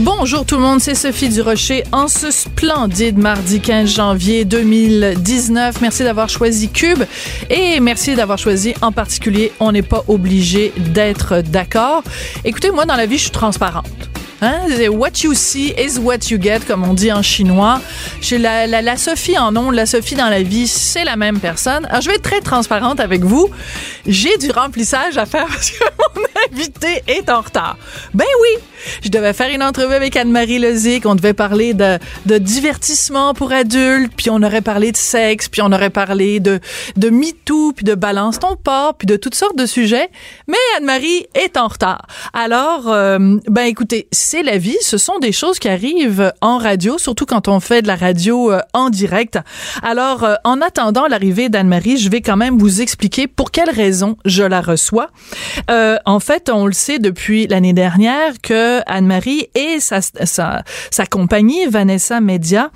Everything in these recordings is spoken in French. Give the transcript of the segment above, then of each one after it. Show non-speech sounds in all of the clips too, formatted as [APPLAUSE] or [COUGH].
Bonjour tout le monde, c'est Sophie Durocher en ce splendide mardi 15 janvier 2019. Merci d'avoir choisi Cube et merci d'avoir choisi en particulier On n'est pas obligé d'être d'accord. Écoutez, moi dans la vie, je suis transparente. Hein? What you see is what you get, comme on dit en chinois. Chez la, la, Sophie en nom, la Sophie dans la vie, c'est la même personne. Alors, je vais être très transparente avec vous. J'ai du remplissage à faire [LAUGHS] parce que mon invité est en retard. Ben oui, je devais faire une entrevue avec Anne-Marie Lezic. On devait parler de, divertissement pour adultes, puis on aurait parlé de sexe, puis on aurait parlé de, de MeToo, puis de balance ton porc, puis de toutes sortes de sujets. Mais Anne-Marie est en retard. Alors, euh, ben écoutez, c'est la vie. Ce sont des choses qui arrivent en radio, surtout quand on fait de la radio euh, en direct. Alors, euh, en attendant l'arrivée d'Anne-Marie, je vais quand même vous expliquer pour quelles raisons je la reçois. En fait, on le sait depuis l'année dernière que Anne-Marie et sa, compagnie, Vanessa Media,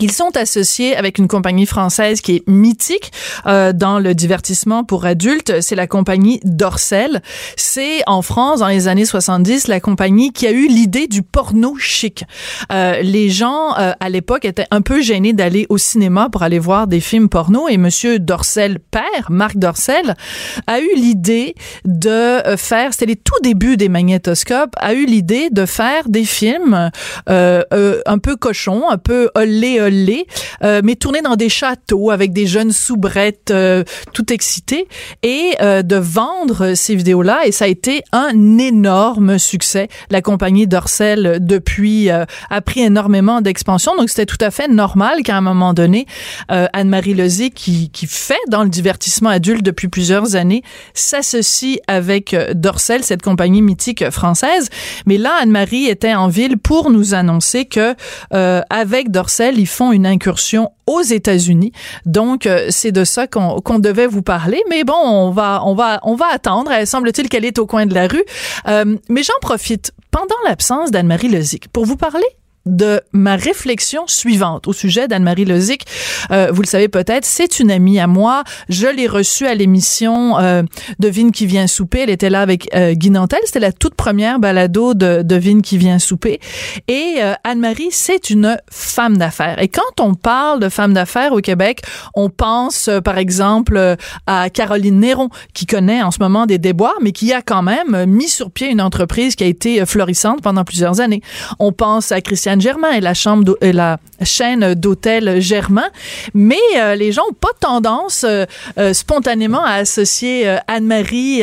ils sont associés avec une compagnie française qui est mythique euh, dans le divertissement pour adultes. C'est la compagnie Dorcel. C'est en France, dans les années 70, la compagnie qui a eu l'idée du porno chic. Euh, les gens, euh, à l'époque, étaient un peu gênés d'aller au cinéma pour aller voir des films porno. Et Monsieur Dorcel, père, Marc Dorcel, a eu l'idée de faire, c'était les tout débuts des magnétoscopes, a eu l'idée de faire des films euh, euh, un peu cochons, un peu olé olé, euh, mais tourné dans des châteaux avec des jeunes soubrettes euh, tout excités et euh, de vendre ces vidéos-là. Et ça a été un énorme succès. La compagnie Dorcel, depuis, euh, a pris énormément d'expansion. Donc, c'était tout à fait normal qu'à un moment donné, euh, Anne-Marie Lezé, qui, qui fait dans le divertissement adulte depuis plusieurs années, s'associe avec euh, Dorcel, cette compagnie mythique française. Mais là, Anne-Marie était en ville pour nous annoncer que euh, avec Dorcel, ils font une incursion aux États-Unis. Donc euh, c'est de ça qu'on devait vous parler. Mais bon, on va on va on va attendre. Il semble-t-il qu'elle est au coin de la rue. Euh, mais j'en profite pendant l'absence d'Anne-Marie Lezic pour vous parler de ma réflexion suivante au sujet d'Anne-Marie Lozic. Euh, vous le savez peut-être, c'est une amie à moi. Je l'ai reçue à l'émission euh, de Vine qui vient souper. Elle était là avec euh, Guy Nantel. C'était la toute première balado de, de Vine qui vient souper. Et euh, Anne-Marie, c'est une femme d'affaires. Et quand on parle de femme d'affaires au Québec, on pense euh, par exemple euh, à Caroline Néron, qui connaît en ce moment des déboires, mais qui a quand même mis sur pied une entreprise qui a été florissante pendant plusieurs années. On pense à Christiane Germain et la chaîne d'hôtels Germain, mais euh, les gens ont pas tendance euh, euh, spontanément à associer Anne-Marie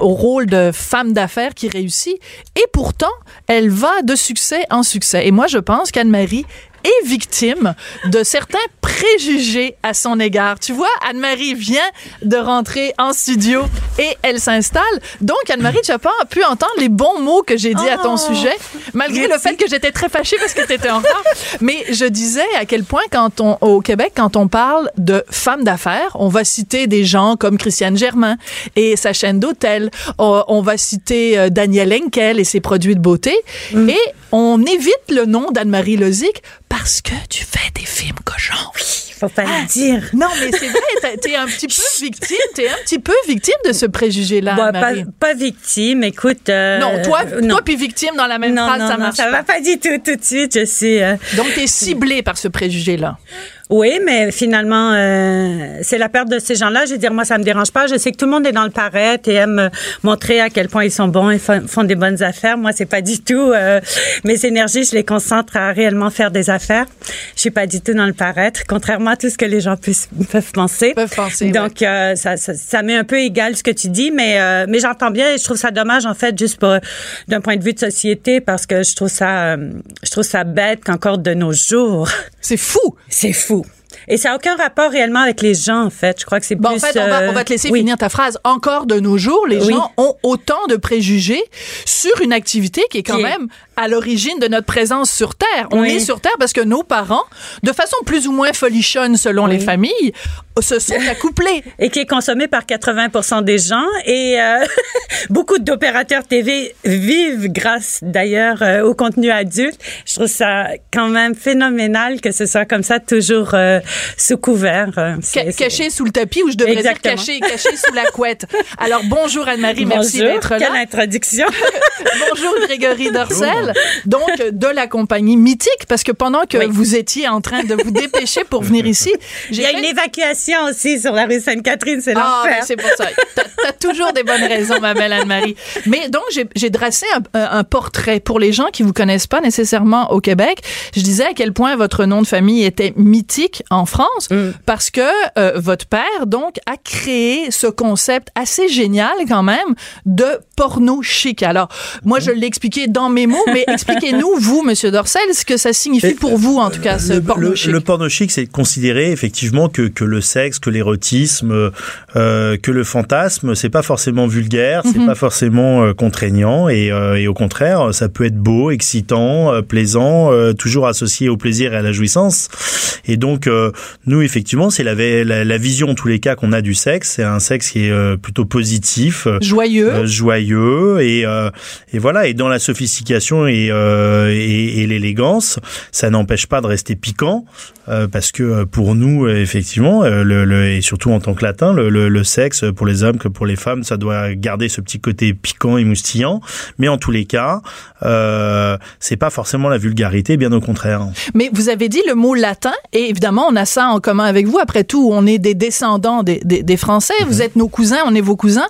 au rôle de femme d'affaires qui réussit. Et pourtant, elle va de succès en succès. Et moi, je pense qu'Anne-Marie est victime de certains préjugés à son égard. Tu vois, Anne-Marie vient de rentrer en studio et elle s'installe. Donc, Anne-Marie, tu as pas pu entendre les bons mots que j'ai dit à ton Oh, sujet, malgré le fait que j'étais très fâchée parce que tu étais en retard. Mais je disais à quel point, quand on, au Québec, quand on parle de femmes d'affaires, on va citer des gens comme Christiane Germain et sa chaîne d'hôtel. On, on va citer euh, Daniel Henkel et ses produits de beauté. Et on évite le nom d'Anne-Marie Lozic parce que tu fais des films cochons. Faut pas Ah, le dire. Non, mais c'est vrai, t'es un petit peu victime, t'es un petit peu victime de ce préjugé-là, Bon, pas, victime, écoute. euh, Non, toi, euh, non. toi puis victime dans la même non, phrase, non, ça non, marche ça pas. va pas du tout tout de suite. Je sais. euh, Donc, t'es ciblé par ce préjugé-là. Oui, mais finalement, euh, c'est la perte de ces gens-là. Je veux dire, moi, ça me dérange pas. Je sais que tout le monde est dans le paraître et aime euh, montrer à quel point ils sont bons et font des bonnes affaires. Moi, c'est pas du tout euh, mes énergies. Je les concentre à réellement faire des affaires. Je suis pas du tout dans le paraître, contrairement à tout ce que les gens puissent, peuvent penser. Peuvent penser, Donc, euh, ça, ça, ça m'est un peu égal ce que tu dis, mais euh, mais j'entends bien et je trouve ça dommage en fait, juste pour d'un point de vue de société, parce que je trouve ça, euh, je trouve ça bête qu'encore de nos jours. C'est fou. C'est fou. Et ça n'a aucun rapport réellement avec les gens, en fait. Je crois que c'est Bon, plus... en fait, on va, euh, on va te laisser oui. finir ta phrase. Encore de nos jours, les Oui. gens ont autant de préjugés sur une activité qui est quand Qui même à l'origine de notre présence sur Terre. On Oui. est sur Terre parce que nos parents, de façon plus ou moins folichonne selon les familles, se sont [LAUGHS] accouplés. Et qui est consommé par 80 des gens. Et euh, [LAUGHS] beaucoup d'opérateurs TV vivent grâce, d'ailleurs, euh, au contenu adulte. Je trouve ça quand même phénoménal que ce soit comme ça, toujours euh, sous couvert. Caché sous le tapis ou je devrais Exactement. dire caché, caché sous la couette. Alors bonjour Anne-Marie, merci d'être là. Quelle introduction. [LAUGHS] Bonjour Grégory Dorcel, [LAUGHS] donc de la compagnie Mythique, parce que pendant que Oui. vous étiez en train de vous dépêcher pour venir ici, [LAUGHS] Il y a fait une évacuation aussi sur la rue Sainte-Catherine, c'est Ah, l'enfer. c'est pour ça. T'as as toujours des bonnes raisons, ma belle Anne-Marie. Mais donc, j'ai- dressé un, un- un portrait pour les gens qui vous connaissent pas nécessairement au Québec. Je disais à quel point votre nom de famille était mythique en France Mm. parce que euh, votre père, donc, a créé ce concept assez génial quand même de porno chic. Alors, moi, je l'ai expliqué dans mes mots, mais expliquez-nous, vous, Monsieur Dorcel, ce que ça signifie Et, pour vous, en tout cas, ce le, porno le- chic. le porno chic, c'est de considérer effectivement que, que le sexe, que l'érotisme, euh, que le fantasme, c'est pas forcément vulgaire, c'est pas forcément euh, contraignant, et, euh, et au contraire, ça peut être beau, excitant, plaisant, toujours associé au plaisir et à la jouissance. Et donc, nous, effectivement, c'est la, la, la vision, en tous les cas, qu'on a du sexe. C'est un sexe qui est plutôt positif, Joyeux. joyeux et et voilà et dans la sophistication et euh, et, et l'élégance ça n'empêche pas de rester piquant euh, parce que euh, pour nous effectivement le, le et surtout en tant que latin le, le, le sexe pour les hommes que pour les femmes ça doit garder ce petit côté piquant et moustillant mais en tous les cas euh, c'est pas forcément la vulgarité bien au contraire Mais vous avez dit le mot latin, et évidemment, on a ça en commun avec vous. Après tout, on est des descendants des, des, des Français. Mhm. Vous êtes nos cousins, on est vos cousins.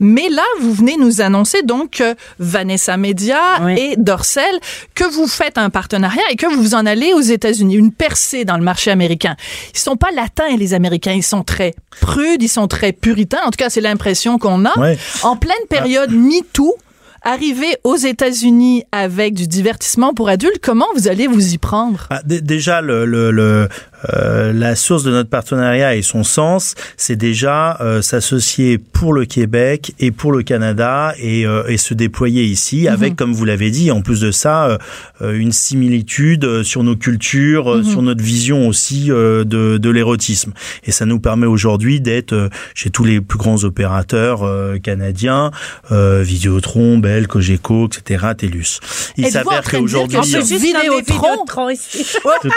Mais là, vous venez nous annoncer donc que Vanessa Media Oui. et Dorcel, que vous faites un partenariat et que vous vous en allez aux États-Unis, une percée dans le marché américain. Ils sont pas latins, les Américains. Ils sont très prudes, ils sont très puritains. En tout cas, c'est l'impression qu'on a. Ouais. En pleine période MeToo, arriver aux États-Unis avec du divertissement pour adultes, comment vous allez vous y prendre? Ah, dé- déjà, le, le, le, euh, la source de notre partenariat et son sens, c'est déjà euh, s'associer pour le Québec et pour le Canada et, euh, et se déployer ici avec, comme vous l'avez dit, en plus de ça, euh, euh, une similitude euh, sur nos cultures, euh, sur notre vision aussi euh, de, de l'érotisme. Et ça nous permet aujourd'hui d'être euh, chez tous les plus grands opérateurs euh, canadiens, euh, Vidéotron, Bell, Cogeco, etc., TELUS. Il s'avère qu'aujourd'hui... Vidéotron. Vidéotron ici? Non, non,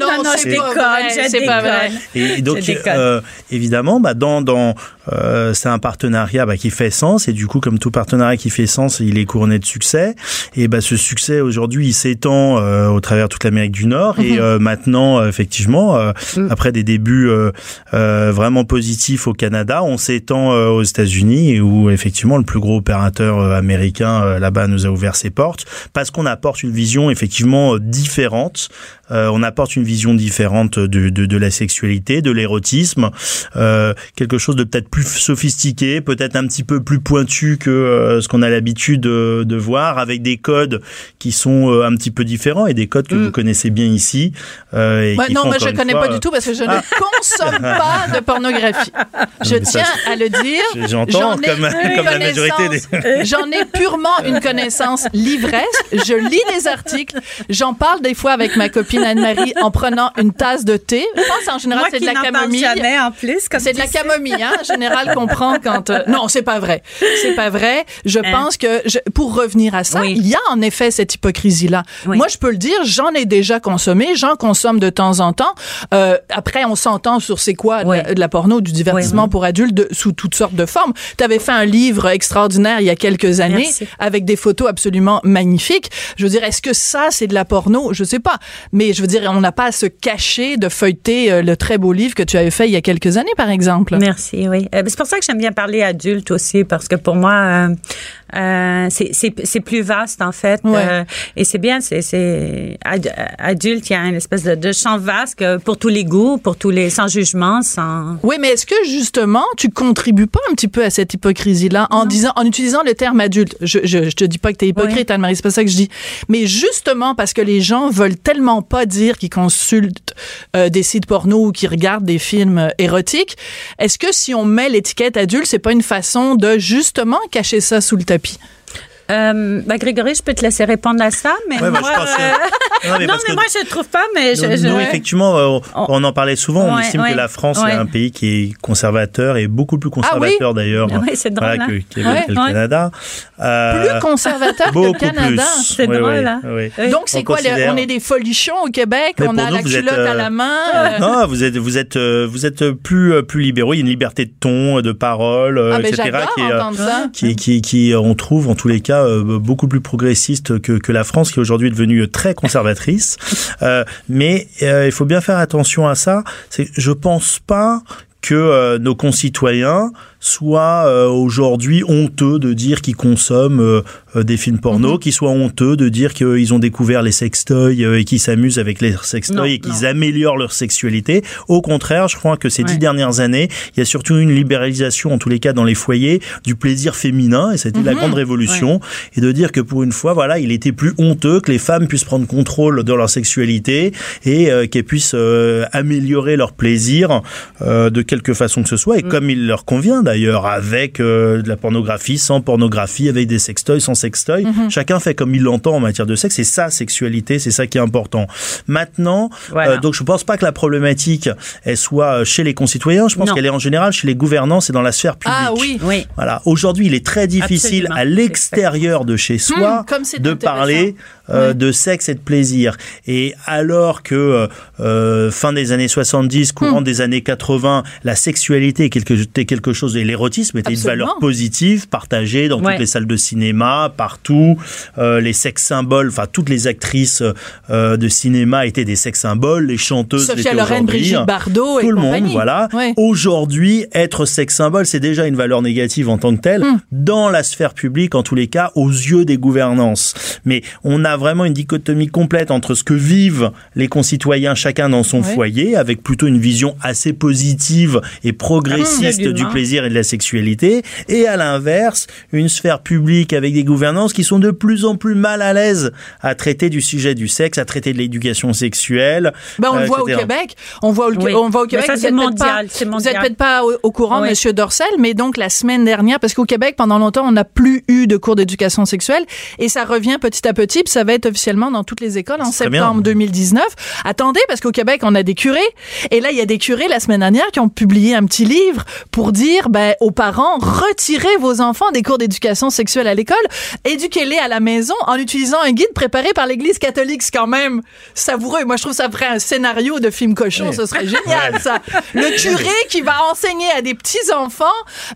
non, Non, non, c'est je déconne, vrai, c'est pas vrai. Et donc, euh, évidemment, bah, dans, dans, euh, c'est un partenariat bah, qui fait sens. Et du coup, comme tout partenariat qui fait sens, il est couronné de succès. Et bah, ce succès aujourd'hui, il s'étend euh, au travers toute l'Amérique du Nord. Et euh, maintenant, euh, effectivement, euh, après des débuts euh, euh, vraiment positifs au Canada, on s'étend euh, aux États-Unis, où effectivement le plus gros opérateur américain là-bas nous a ouvert ses portes, parce qu'on apporte une vision effectivement différente. Euh, on apporte une vision différente de, de, de la sexualité, de l'érotisme, euh, quelque chose de peut-être plus sophistiqué, peut-être un petit peu plus pointu que euh, ce qu'on a l'habitude de, de voir, avec des codes qui sont euh, un petit peu différents et des codes que vous connaissez bien ici. euh, et Ouais, qui non, font moi, je une connais fois, pas du tout parce que je Ah. ne consomme [LAUGHS] pas de pornographie. Je ça, tiens à le dire. [LAUGHS] J'entends J'en ai comme, [LAUGHS] la majorité des. J'en ai purement une connaissance livresque. Je lis des articles. J'en parle des fois avec ma copine Anne-Marie en prenant une tasse de thé. Je pense en général Moi c'est de la camomille. jamais en plus. comme C'est de la camomille, hein. En général, comprend quand. euh, non, c'est pas vrai. C'est pas vrai. Je Hein? pense que je- pour revenir à ça, Oui. il y a en effet cette hypocrisie-là. Oui. Moi, je peux le dire, j'en ai déjà consommé, j'en consomme de temps en temps. Euh, après, on s'entend sur c'est quoi de, Oui. la, de la porno, du divertissement pour adultes de- sous toutes sortes de formes. Tu avais fait un livre extraordinaire il y a quelques années Merci. avec des photos absolument magnifiques. Je veux dire, est-ce que ça, c'est de la porno? Je sais pas. Mais je veux dire, on n'a pas à se cacher de feuilleter euh, le très beau livre que tu avais fait il y a quelques années, par exemple. Merci, oui. Euh, c'est pour ça que j'aime bien parler adulte aussi, parce que pour moi, euh, euh, c'est- plus vaste, en fait. Ouais. Euh, et c'est bien, c'est c'est ad- adulte, il y a une espèce de, de champ vaste que pour tous les goûts, pour tous les, sans jugement, sans... Oui, mais est-ce que justement tu contribues pas un petit peu à cette hypocrisie-là en disant, en utilisant le terme adulte? Je, je, je te dis pas que t'es hypocrite, Anne-Marie, c'est pas ça que je dis. Mais justement parce que les gens veulent tellement pas dire qu'ils consultent euh, des sites porno ou qu'ils regardent des films euh, érotiques, est-ce que si on met l'étiquette adulte, c'est pas une façon de justement cacher ça sous le tapis? thérapie. Euh, ben, Grégory, je peux te laisser répondre à ça, mais Ouais, bah, moi, je pense que- euh, Non, mais [LAUGHS] non, parce mais que- moi, je ne trouve pas, mais je... Nous, je- nous, effectivement, euh, on, on en parlait souvent. on estime ouais. que la France Ouais. est un pays qui est conservateur et beaucoup plus conservateur d'ailleurs Ah oui, c'est drôle, voilà, hein. que, que- Ouais. que le Ouais. Canada. Euh, Plus conservateur que beaucoup le Canada. plus. C'est drôle, hein. Donc c'est On quoi le- On est des folichons au Québec, Mais on a nous, la êtes, culotte à la main. [LAUGHS] euh, Non, vous êtes vous êtes vous êtes plus plus libéraux. Il y a une liberté de ton, de parole, ah, mais etc. qui, qui, qui, on trouve en tous les cas euh, beaucoup plus progressiste que, que la France, qui aujourd'hui est devenue très conservatrice. [LAUGHS] Euh, mais euh, il faut bien faire attention à ça. Je pense pas que nos concitoyens soient euh, aujourd'hui honteux de dire qu'ils consomment euh, euh, des films porno, Mhm. qu'ils soient honteux de dire qu'ils ont découvert les sextoys euh, et qu'ils s'amusent avec les sextoys et qu'ils améliorent leur sexualité. Au contraire, je crois que ces dix dernières années, il y a surtout une libéralisation, en tous les cas dans les foyers, du plaisir féminin, et c'était la Mhm. grande révolution, et de dire que pour une fois, voilà, il était plus honteux que les femmes puissent prendre contrôle de leur sexualité et euh, qu'elles puissent euh, améliorer leur plaisir euh, de quelque façon que ce soit, et Mm. comme il leur convient d'ailleurs, avec euh, de la pornographie, sans pornographie, avec des sextoys, sans sextoys. Mm-hmm. Chacun fait comme il l'entend en matière de sexe, c'est sa sexualité, c'est ça qui est important. Maintenant, Voilà. euh, donc je pense pas que la problématique elle soit chez les concitoyens, je pense qu'elle est en général chez les gouvernances et dans la sphère publique. Ah oui. Oui. Voilà. Aujourd'hui, il est très difficile Absolument. à l'extérieur de chez soi Hum, comme c'est de parler euh, de sexe et de plaisir. Et alors que euh, fin des années 70, Hum. courant des années 80, la sexualité était quelque, était quelque chose et l'érotisme était Absolument. une valeur positive, partagée dans Ouais. toutes les salles de cinéma, partout. Euh, les sex symboles, enfin toutes les actrices euh, de cinéma étaient des sex symboles, les chanteuses Sophia Loren. Brigitte Bardot et tout le monde, voilà. Ouais. Aujourd'hui, être sex symbole, c'est déjà une valeur négative en tant que telle Hmm. dans la sphère publique, en tous les cas, aux yeux des gouvernances. Mais on a vraiment une dichotomie complète entre ce que vivent les concitoyens chacun dans son Ouais. foyer, avec plutôt une vision assez positive et progressiste Absolument. du plaisir et de la sexualité, et à l'inverse, une sphère publique avec des gouvernances qui sont de plus en plus mal à l'aise à traiter du sujet du sexe, à traiter de l'éducation sexuelle. Ben, on euh, le voit au. Québec. On voit, au, Oui. on voit au Mais Québec. ça, c'est êtes peut-être pas- mondial, Vous mondial. êtes peut-être pas au, au courant, Oui. Monsieur Dorcel, mais donc la semaine dernière, parce qu'au Québec, pendant longtemps, on n'a plus eu de cours d'éducation sexuelle et ça revient petit à petit, puis ça va être officiellement dans toutes les écoles en bien. septembre 2019. Attendez, parce qu'au Québec, on a des curés et là, il y a des curés la semaine dernière qui ont publié un petit livre pour dire ben, aux parents, retirez vos enfants des cours d'éducation sexuelle à l'école, éduquez-les à la maison en utilisant un guide préparé par l'Église catholique. C'est quand même savoureux. Moi, je trouve ça ferait un scénario de film cochon. Ce serait génial, ça. Le curé qui va enseigner à des petits-enfants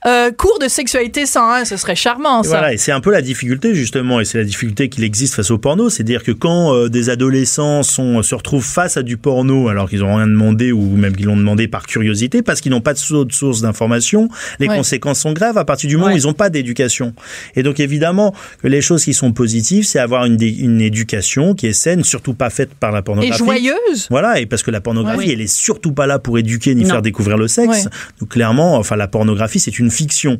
euh, cours de sexualité 101, ce serait charmant, Et ça. Voilà, et c'est un peu la difficulté justement, et c'est la difficulté qu'il existe face au porno, c'est-à-dire que quand euh, des adolescents sont, se retrouvent face à du porno alors qu'ils n'ont rien demandé ou même qu'ils l'ont demandé par curiosité parce qu'ils n'ont pas de source d'information, les Ouais. conséquences sont graves à partir du moment où ils n'ont pas d'éducation. Et donc évidemment que les choses qui sont positives, c'est avoir une, une éducation qui est saine, surtout pas faite par la Et pornographie. joyeuse. Voilà, et parce que la pornographie, elle est surtout pas là pour éduquer ni Non. faire découvrir le sexe. Ouais. Donc clairement, enfin la pornographie, c'est une fiction.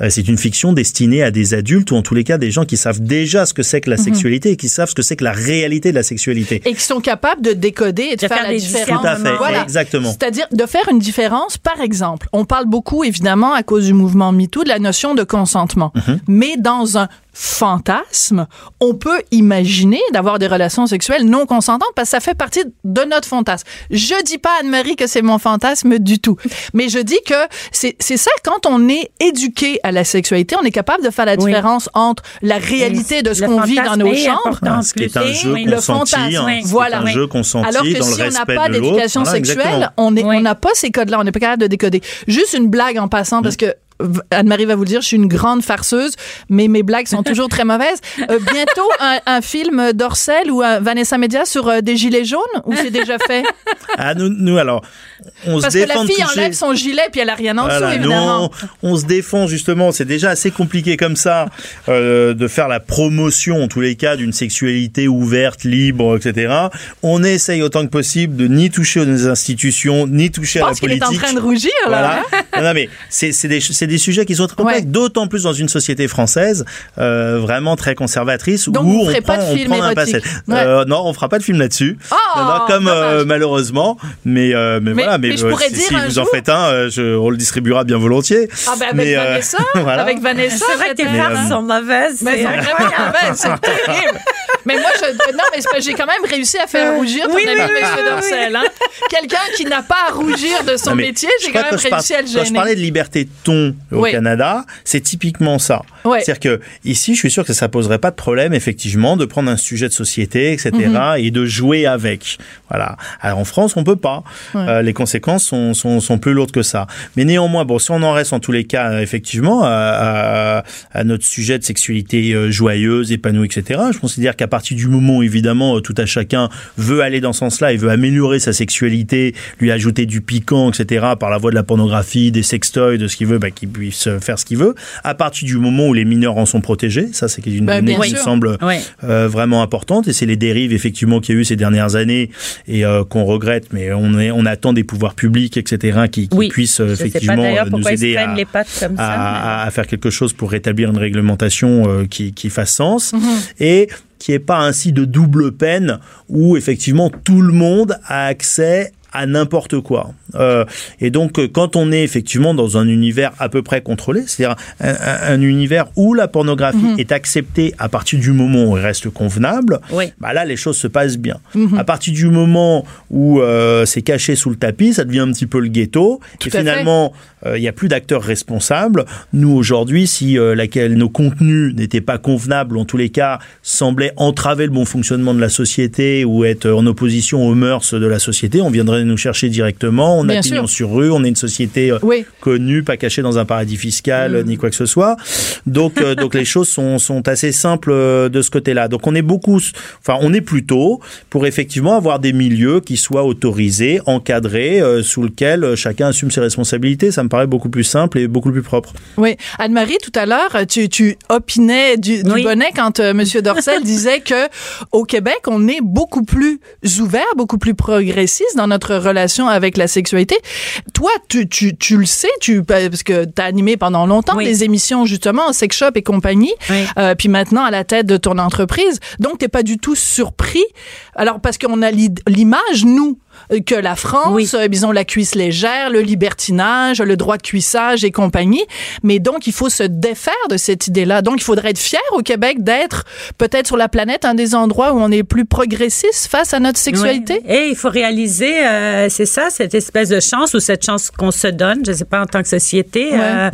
Euh, c'est une fiction destinée à des adultes ou en tous les cas des gens qui savent déjà ce que c'est que Mhm. la sexualité et qui savent ce que c'est que la réalité de la sexualité. Et qui sont capables de décoder et de, De faire, faire la différence. Tout à fait, Voilà. exactement. C'est-à-dire de faire une différence, par exemple, on parle beaucoup, évidemment, à cause du mouvement MeToo, de la notion de consentement. Mhm. Mais dans un fantasme, on peut imaginer d'avoir des relations sexuelles non consentantes parce que ça fait partie de notre fantasme. Je dis pas Anne-Marie que c'est mon fantasme du tout, mais je dis que c'est c'est ça quand on est éduqué à la sexualité, on est capable de faire la Oui. différence entre la réalité de ce qu'on vit dans fantasme nos chambres important. ce qui est un Oui, jeu oui, le fantasme, hein, oui. c'est Voilà. un jeu consenti Alors que dans si le on n'a pas d'éducation sexuelle, on n'a pas ces codes-là, on n'est pas capable de décoder. Juste une blague en passant, parce que Anne-Marie va vous le dire, je suis une grande farceuse, mais mes blagues sont toujours très mauvaises. [LAUGHS] Euh, bientôt, un, un film d'Orcel ou un Vanessa Media sur euh, des gilets jaunes, ou c'est déjà fait? Ah, nous, nous, alors, on Parce se que défend la de fille toucher- enlève son gilet, puis elle a rien en dessous, Voilà, évidemment. on, on se défend justement. C'est déjà assez compliqué comme ça euh, de faire la promotion, en tous les cas, d'une sexualité ouverte, libre, etc. On essaye autant que possible de ni toucher aux institutions, ni toucher Je à la pense qu'il est politique. en train de rougir, là. Voilà. hein? non, non, mais c'est c'est des, c'est des sujets qui sont très complexes, Ouais. d'autant plus dans une société française euh, vraiment très conservatrice Donc, où on prend, pas de on film prend un passé. Ouais. Euh, non, on fera pas de film là-dessus. Oh, Non, non, comme euh, malheureusement, mais euh, mais, Mais- voilà, mais, mais je euh, si, dire si vous jour- en faites un, euh, je, on le distribuera bien volontiers. Ah ben avec Mais, euh, Vanessa, [LAUGHS] voilà. avec Vanessa, C'est vrai que farces euh, sont mauvaises. Mais c'est c'est vraiment mauvais, c'est terrible. Mais moi, je, non, mais j'ai quand même réussi à faire rougir ton oui, ami oui, oui, Monsieur oui, Dorcel. Hein? Quelqu'un qui n'a pas à rougir de son Non, métier, je j'ai quand même réussi à le Quand je gêner. parlais de liberté de ton au Oui. Canada, c'est typiquement ça. Ouais. C'est-à-dire que ici, je suis sûr que ça poserait pas de problème, effectivement, de prendre un sujet de société, etc., Mhm. et de jouer avec. Voilà. Alors en France, on peut pas. Euh, les conséquences sont, sont, sont plus lourdes que ça. Mais néanmoins, bon, si on en reste en tous les cas, euh, effectivement, à, à- à notre sujet de sexualité euh, joyeuse, épanouie, etc., je considère qu'à partir du moment, où, évidemment, tout à chacun veut aller dans ce sens-là et veut améliorer sa sexualité, lui ajouter du piquant, etc., par la voie de la pornographie, des sextoys, de ce qu'il veut, bah, qu'il puisse faire ce qu'il veut. À partir du moment où les mineurs en sont protégés, ça, c'est une Bah, donnée qui me semble Ouais. euh, vraiment importante et c'est les dérives effectivement qu'il y a eu ces dernières années et euh, qu'on regrette mais on est on attend des pouvoirs publics etc qui, qui Oui. puissent euh, effectivement nous aider à, les pattes comme ça. à, à- à faire quelque chose pour rétablir une réglementation euh, qui, qui fasse sens et qui est pas ainsi de double peine où effectivement tout le monde a accès à n'importe quoi. Euh, et donc, euh, quand on est effectivement dans un univers à peu près contrôlé, c'est-à-dire un, un- un univers où la pornographie est acceptée à partir du moment où elle reste convenable, Oui. bah là, les choses se passent bien. À partir du moment où euh, c'est caché sous le tapis, ça devient un petit peu le ghetto. Tout et finalement, euh, il n'y a plus d'acteurs responsables. Nous, aujourd'hui, si euh, laquelle nos contenus n'étaient pas convenables, en tous les cas, semblaient entraver le bon fonctionnement de la société ou être en opposition aux mœurs de la société, on viendrait nous chercher directement. On Bien a pignon sur rue, on est une société euh, Oui. connue, pas cachée dans un paradis fiscal, ni quoi que ce soit. Donc, euh, donc les choses sont, sont assez simples euh, de ce côté-là. Donc, on est beaucoup, enfin, on est plutôt pour effectivement avoir des milieux qui soient autorisés, encadrés, euh, sous lesquels euh, chacun assume ses responsabilités. Ça me paraît beaucoup plus simple et beaucoup plus propre. Oui. Anne-Marie, tout à l'heure, tu, tu opinais du, du Oui. bonnet quand euh, Monsieur Dorcel [LAUGHS] disait que au Québec, on est beaucoup plus ouvert, beaucoup plus progressiste dans notre relation avec la sexualité. Toi, tu, tu, tu le sais, tu, parce que tu as animé pendant longtemps Oui. des émissions justement, Sex Shop et compagnie, Oui. euh, puis maintenant à la tête de ton entreprise. Donc, t'es pas du tout surpris. Alors, parce qu'on a l'i- l'image, nous, que la France, Oui. euh, ils ont la cuisse légère, le libertinage, le droit de cuissage et compagnie. Mais donc, il faut se défaire de cette idée-là. Donc, il faudrait être fier au Québec d'être peut-être sur la planète un des endroits où on est plus progressiste face à notre sexualité. Ouais. Et il faut réaliser, euh, c'est ça, cette espèce de chance ou cette chance qu'on se donne, je sais pas en tant que société. Euh,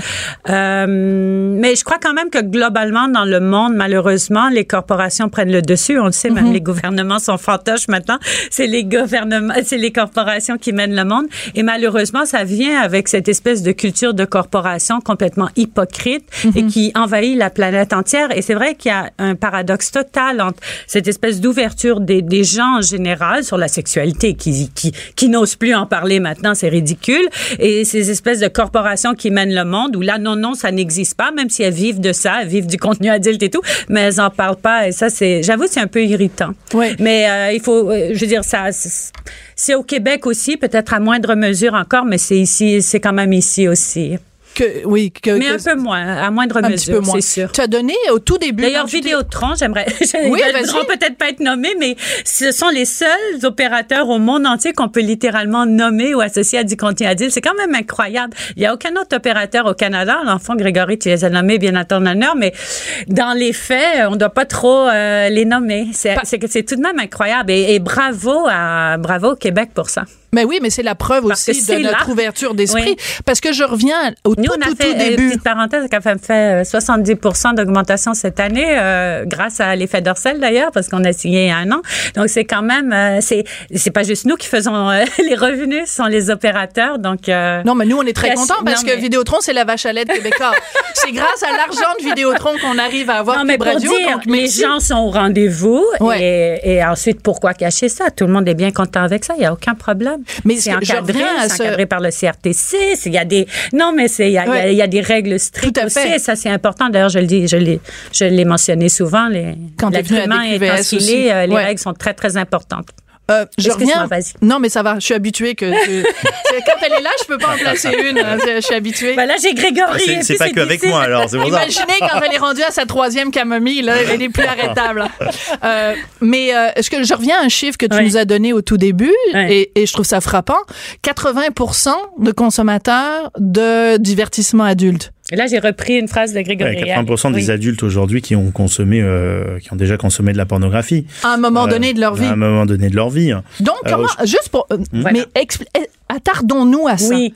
euh, mais je crois quand même que globalement dans le monde, malheureusement, les corporations prennent le dessus. On le sait, même les gouvernements sont fantoches maintenant. C'est les gouvernements, c'est les corporations qui mènent le monde. Et malheureusement, ça vient avec cette espèce de culture de corporation complètement hypocrite et qui envahit la planète entière. Et c'est vrai qu'il y a un paradoxe total entre cette espèce d'ouverture des, des gens en général sur la sexualité qui, qui, qui n'osent plus en parler maintenant, c'est ridicule. Et ces espèces de corporations qui mènent le monde où là, non, non, ça n'existe pas, même si elles vivent de ça, elles vivent du contenu adulte et tout, mais elles en parlent pas. Et ça, c'est, j'avoue, c'est un peu irritant. Ouais. Mais euh, il faut, euh, je veux dire, ça, c'est- au Québec aussi, peut-être à moindre mesure encore, mais c'est ici, c'est quand même ici aussi. Que oui, que, Mais que- un peu moins, à moindre un petit peu mesure, moins. c'est sûr. Tu as donné au tout début. D'ailleurs, Vidéotron, j'aimerais. [LAUGHS] Oui, voudront peut-être pas être nommés, mais ce sont les seuls opérateurs au monde entier qu'on peut littéralement nommer ou associer à du contenu à dire. C'est quand même incroyable. Il y a aucun autre opérateur au Canada. L'enfant Grégory, tu les as nommés bien à ton honneur, mais dans les faits, on doit pas trop euh, les nommer. C'est c'est que c'est tout de même incroyable. Et, et bravo à bravo au Québec pour ça. Mais oui, mais c'est la preuve Parce aussi de notre là. ouverture d'esprit. Oui. Parce que je reviens au Nous, tout, on a tout, fait, tout euh, début. petite parenthèse, qu'on a fait euh, 70 d'augmentation cette année, euh, grâce à l'effet d'Orcel d'ailleurs, parce qu'on a signé il y a un an. Donc, c'est quand même, euh, c'est, c'est pas juste nous qui faisons euh, [LAUGHS] les revenus, ce sont les opérateurs. Donc, euh, Non, mais nous, on est très contents parce non, que mais- Vidéotron, c'est la vache à lait de québécois. [LAUGHS] c'est grâce à l'argent de Vidéotron qu'on arrive à avoir non, mais Cube pour Radio. dire, donc, les gens sont au rendez-vous Ouais. et, et ensuite, pourquoi cacher ça? Tout le monde est bien content avec ça, il n'y a aucun problème. Mais c'est encadré, c'est ce- encadré par le CRTC, il y a des, non, mais c'est, il y a, il y a- Ouais. il y a des règles strictes Tout à aussi, et ça c'est important. D'ailleurs, je le dis, je l'ai, je l'ai mentionné souvent, les, Quand l'être humain est, euh, les Ouais. règles sont très, très importantes. Euh, je reviens. Non, mais ça va. Je suis habituée [LAUGHS] que. Quand elle est là, je peux pas en placer une. hein, Je suis habituée. Voilà, j'ai Grégory. C'est- pas qu'avec difficile. moi alors, ça. Imaginez quand elle est rendue à sa troisième camomille, là, elle est plus [LAUGHS] arrêtable. Euh, mais euh, est-ce que je reviens à un chiffre que tu nous as donné au tout début et je trouve ça frappant 80% de consommateurs de divertissement adulte. Et Là, j'ai repris une phrase de Grégory. Ouais, 80% des Oui. adultes aujourd'hui qui ont consommé, euh, qui ont déjà consommé de la pornographie. À un moment Euh, donné de leur vie. À un moment donné de leur vie. Donc, Euh, comment, juste pour, euh, Voilà. mais expl- eh, attardons-nous à ça. Oui.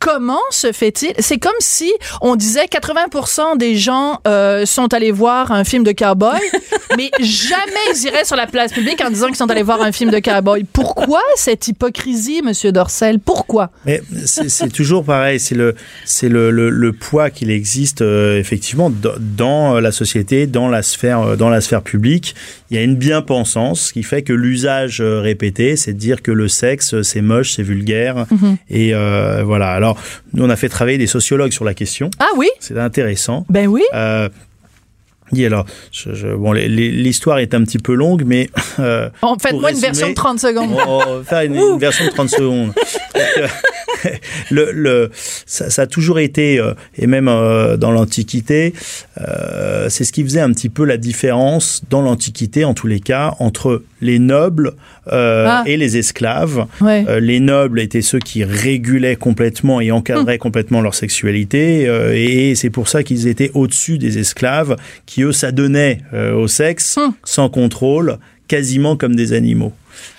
Comment se fait-il? C'est comme si on disait 80% des gens euh, sont allés voir un film de cowboy, [LAUGHS] mais jamais ils iraient sur la place publique en disant qu'ils sont allés voir un film de cowboy. Pourquoi cette hypocrisie, Monsieur Dorcel? Pourquoi? Mais c'est toujours pareil, c'est le, c'est le, le, le poids qu'il existe euh, effectivement dans, dans la société, dans la sphère, euh, dans la sphère publique. Il y a une bien-pensance qui fait que l'usage euh, répété, c'est de dire que le sexe, euh, c'est moche, c'est vulgaire, et euh, voilà. Alors, nous, on a fait travailler des sociologues sur la question. Ah oui? C'est intéressant. Ben oui. Euh, alors, je, je- bon, l'histoire est un petit peu longue, mais [LAUGHS] euh, En Faites-moi une version de résumer- 30 secondes. on va faire une, une version de 30 secondes. Donc, [LAUGHS] euh, le, le, ça, ça a toujours été, euh, et même dans l'Antiquité, c'est ce qui faisait un petit peu la différence dans l'Antiquité, en tous les cas, entre les nobles euh, Ah. et les esclaves. Ouais. Euh, les nobles étaient ceux qui régulaient complètement et encadraient complètement leur sexualité, euh, et c'est pour ça qu'ils étaient au-dessus des esclaves, qui eux s'adonnaient au sexe Hum. sans contrôle, quasiment comme des animaux.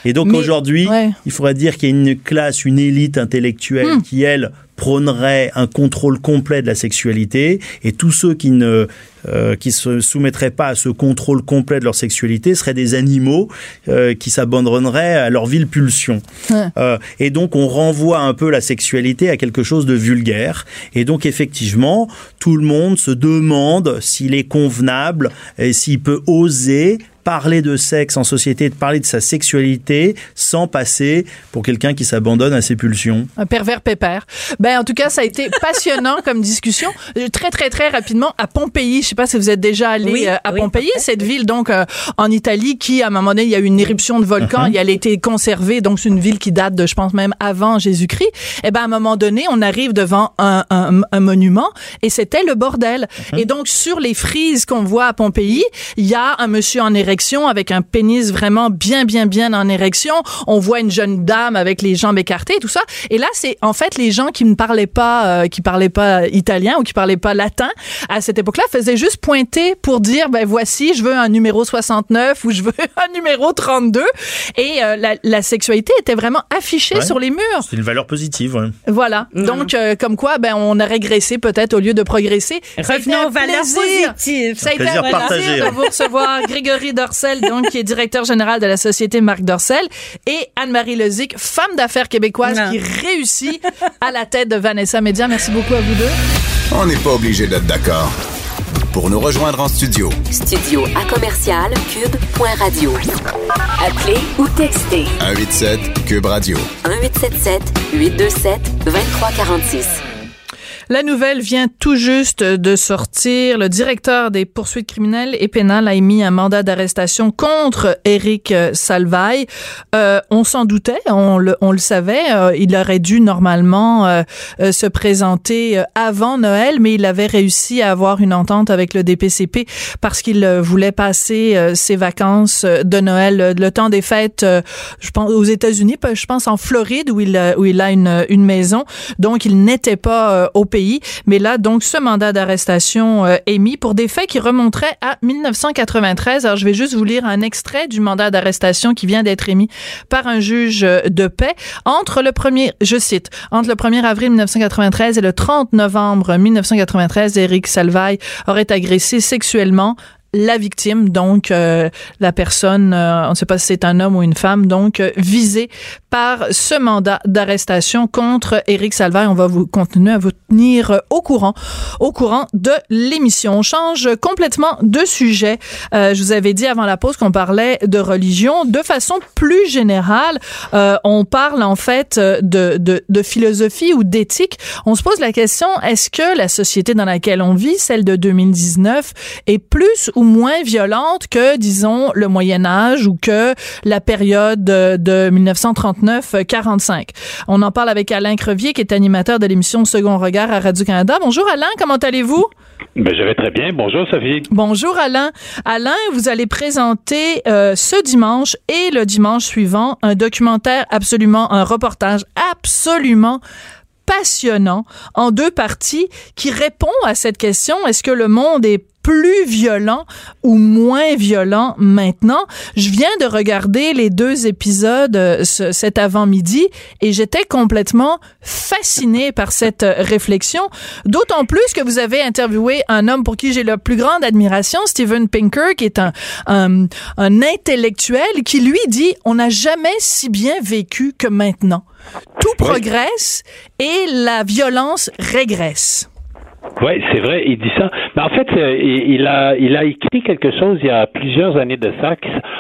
Et donc aujourd'hui, ouais. il faudrait dire qu'il y a une classe, une élite intellectuelle Hmm. qui, elle, prônerait un contrôle complet de la sexualité, et tous ceux qui ne euh, qui se soumettraient pas à ce contrôle complet de leur sexualité seraient des animaux euh, qui s'abandonneraient à leur ville pulsion. Ouais. Euh, et donc on renvoie un peu la sexualité à quelque chose de vulgaire. Et donc effectivement, tout le monde se demande s'il est convenable et s'il peut oser parler de sexe en société, de parler de sa sexualité sans passer pour quelqu'un qui s'abandonne à ses pulsions. Un pervers pépère. Ben, en tout cas, ça a été passionnant [LAUGHS] comme discussion. Euh, Très, très, très rapidement, à Pompéi, je sais pas si vous êtes déjà allé Oui, euh, à oui, Pompéi, cette ville, donc, euh, en Italie, qui, à un moment donné, il y a eu une éruption de volcan, et elle a été conservée, donc c'est une ville qui date de, je pense, même avant Jésus-Christ. Et ben, à un moment donné, on arrive devant un, un, un monument, et c'était le bordel. Et donc, sur les frises qu'on voit à Pompéi, il y a un monsieur en érection avec un pénis vraiment bien, bien, bien en érection. On voit une jeune dame avec les jambes écartées, tout ça. Et là, c'est en fait les gens qui ne parlaient pas, euh, qui parlaient pas italien ou qui parlaient pas latin à cette époque-là faisaient juste pointer pour dire, ben voici, je veux un numéro 69 ou je veux [LAUGHS] un numéro 32. Et euh, la, la sexualité était vraiment affichée Ouais. sur les murs. C'est une valeur positive. ouais. Voilà. Donc, euh, comme quoi, ben on a régressé peut-être au lieu de progresser. Revenons aux valeurs plaisir. positives. Ça a été Plaisir un plaisir partagé. de vous recevoir Grégory Dorcel, donc, qui est directeur général de la société Marc Dorcel, et Anne-Marie Lezic, femme d'affaires québécoise Non. qui réussit à la tête de Vanessa Média. Merci beaucoup à vous deux. On n'est pas obligé d'être d'accord. Pour nous rejoindre en studio, Studio à commercial cube.radio. Appelez ou textez 187 Cube Radio. 1877 827 2346. La nouvelle vient tout juste de sortir. Le directeur des poursuites criminelles et pénales a émis un mandat d'arrestation contre Éric Salvaille. Euh, on s'en doutait, on le, on le savait. Euh, il aurait dû normalement euh, euh, se présenter avant Noël, mais il avait réussi à avoir une entente avec le DPCP parce qu'il voulait passer ses vacances de Noël, le temps des fêtes, je pense aux États-Unis, je pense en Floride où il où il a une, une maison. Donc il n'était pas au pays mais là, donc, ce mandat d'arrestation euh, est mis pour des faits qui remonteraient à 1993. Alors, je vais juste vous lire un extrait du mandat d'arrestation qui vient d'être émis par un juge de paix. Entre le premier, je cite, entre le 1er avril 1993 et le 30 novembre 1993, Éric Salvaille aurait agressé sexuellement la victime, donc euh, la personne, euh, on ne sait pas si c'est un homme ou une femme, donc euh, visée par ce mandat d'arrestation contre Éric Salvaire. On va vous continuer à vous tenir au courant, au courant de l'émission. On change complètement de sujet. je vous avais dit avant la pause qu'on parlait de religion. De façon plus générale, on parle en fait de, de, de philosophie ou d'éthique. On se pose la question, est-ce que la société dans laquelle on vit, celle de 2019, est plus moins violente que, disons, le Moyen Âge ou que la période de 1939-45. On en parle avec Alain Crevier, qui est animateur de l'émission Second Regard à Radio-Canada. Bonjour Alain, comment allez-vous? Ben, je vais très bien. Bonjour Sophie. Bonjour Alain. Alain, vous allez présenter euh, ce dimanche et le dimanche suivant un documentaire absolument, un reportage absolument passionnant en deux parties qui répond à cette question est-ce que le monde est plus violent ou moins violent maintenant. Je viens de regarder les deux épisodes euh, cet avant-midi et j'étais complètement fascinée par cette euh, réflexion, d'autant plus que vous avez interviewé un homme pour qui j'ai la plus grande admiration, Steven Pinker, qui est un, un, un intellectuel qui lui dit on n'a jamais si bien vécu que maintenant. Tout progresse et la violence régresse. Oui, c'est vrai, il dit ça. Mais en fait, euh, il a, il a écrit quelque chose il y a plusieurs années de ça.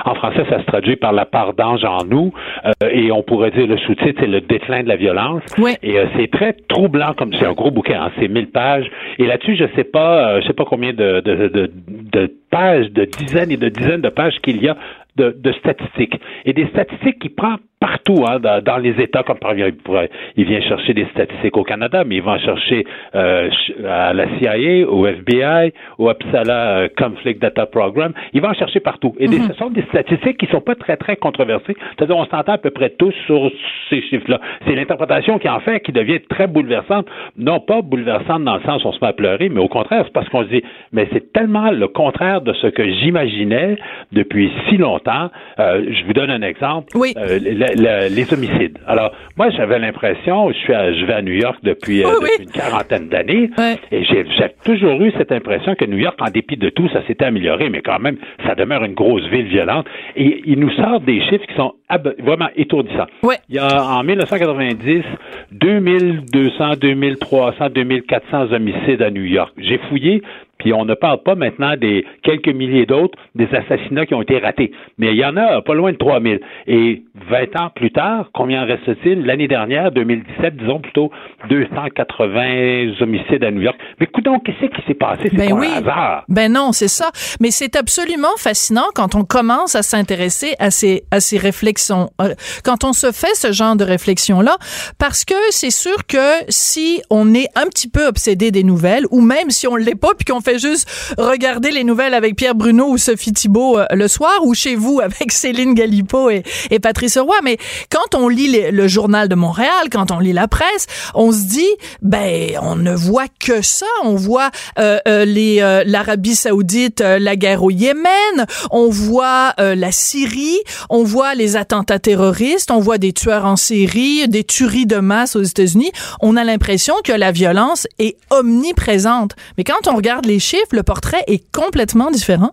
en français, ça se traduit par la part d'ange en nous, euh, et on pourrait dire le sous-titre, c'est le déclin de la violence. Oui. Et euh, c'est très troublant, comme c'est un gros bouquin, hein, c'est mille pages. Et là-dessus, je sais pas, je sais pas combien de, de, de, de pages, de dizaines et de dizaines de pages qu'il y a de, de, statistiques. Et des statistiques qui prend partout hein, dans, les États, comme par exemple, il, vient chercher des statistiques au Canada, mais il va en chercher euh, à la CIA, au FBI, au Uppsala euh, Conflict Data Program. Il va en chercher partout. Et mm-hmm. ce sont des statistiques qui sont pas très, très controversées. C'est-à-dire, on s'entend à peu près tous sur ces chiffres-là. C'est l'interprétation qui en fait qui devient très bouleversante. Non pas bouleversante dans le sens où on se met à pleurer, mais au contraire, c'est parce qu'on se dit, mais c'est tellement le contraire de ce que j'imaginais depuis si longtemps. Euh, je vous donne un exemple. Oui. Euh, les homicides. Alors, moi, j'avais l'impression, je suis je vais à New York depuis, euh, une quarantaine d'années, et j'ai toujours eu cette impression que New York, en dépit de tout, ça s'était amélioré, mais quand même, ça demeure une grosse ville violente. Et il nous sort des chiffres qui sont vraiment étourdissants. Il y a en 1990 2200, 2300, 2400 homicides à New York. J'ai fouillé, puis on ne parle pas maintenant des quelques milliers d'autres, des assassinats qui ont été ratés. Mais il y en a pas loin de 3000. Et 20 ans plus tard, combien reste-t-il? L'année dernière, 2017, disons plutôt 280 homicides à New York. Mais donc, qu'est-ce qui s'est passé? C'est ben pas oui. un hasard. Ben non, c'est ça. Mais c'est absolument fascinant quand on commence à s'intéresser à ces, à ces réflexions, euh, quand on se fait ce genre de réflexion-là, parce que c'est sûr que si on est un petit peu obsédé des nouvelles, ou même si on l'est pas, puis qu'on fait juste regarder les nouvelles avec Pierre Bruno ou Sophie Thibault euh, le soir ou chez vous [LAUGHS] avec Céline Galipo et, et Patrice Roy. Mais quand on lit le journal de Montréal, quand on lit la presse, on se dit, ben, on ne voit que ça. On voit euh, euh, les l'Arabie Saoudite, la guerre au Yémen, on voit la Syrie, on voit les attentats terroristes, on voit des tueurs en série, des tueries de masse aux États-Unis. On a l'impression que la violence est omniprésente. Mais quand on regarde les chiffres, le portrait est complètement différent.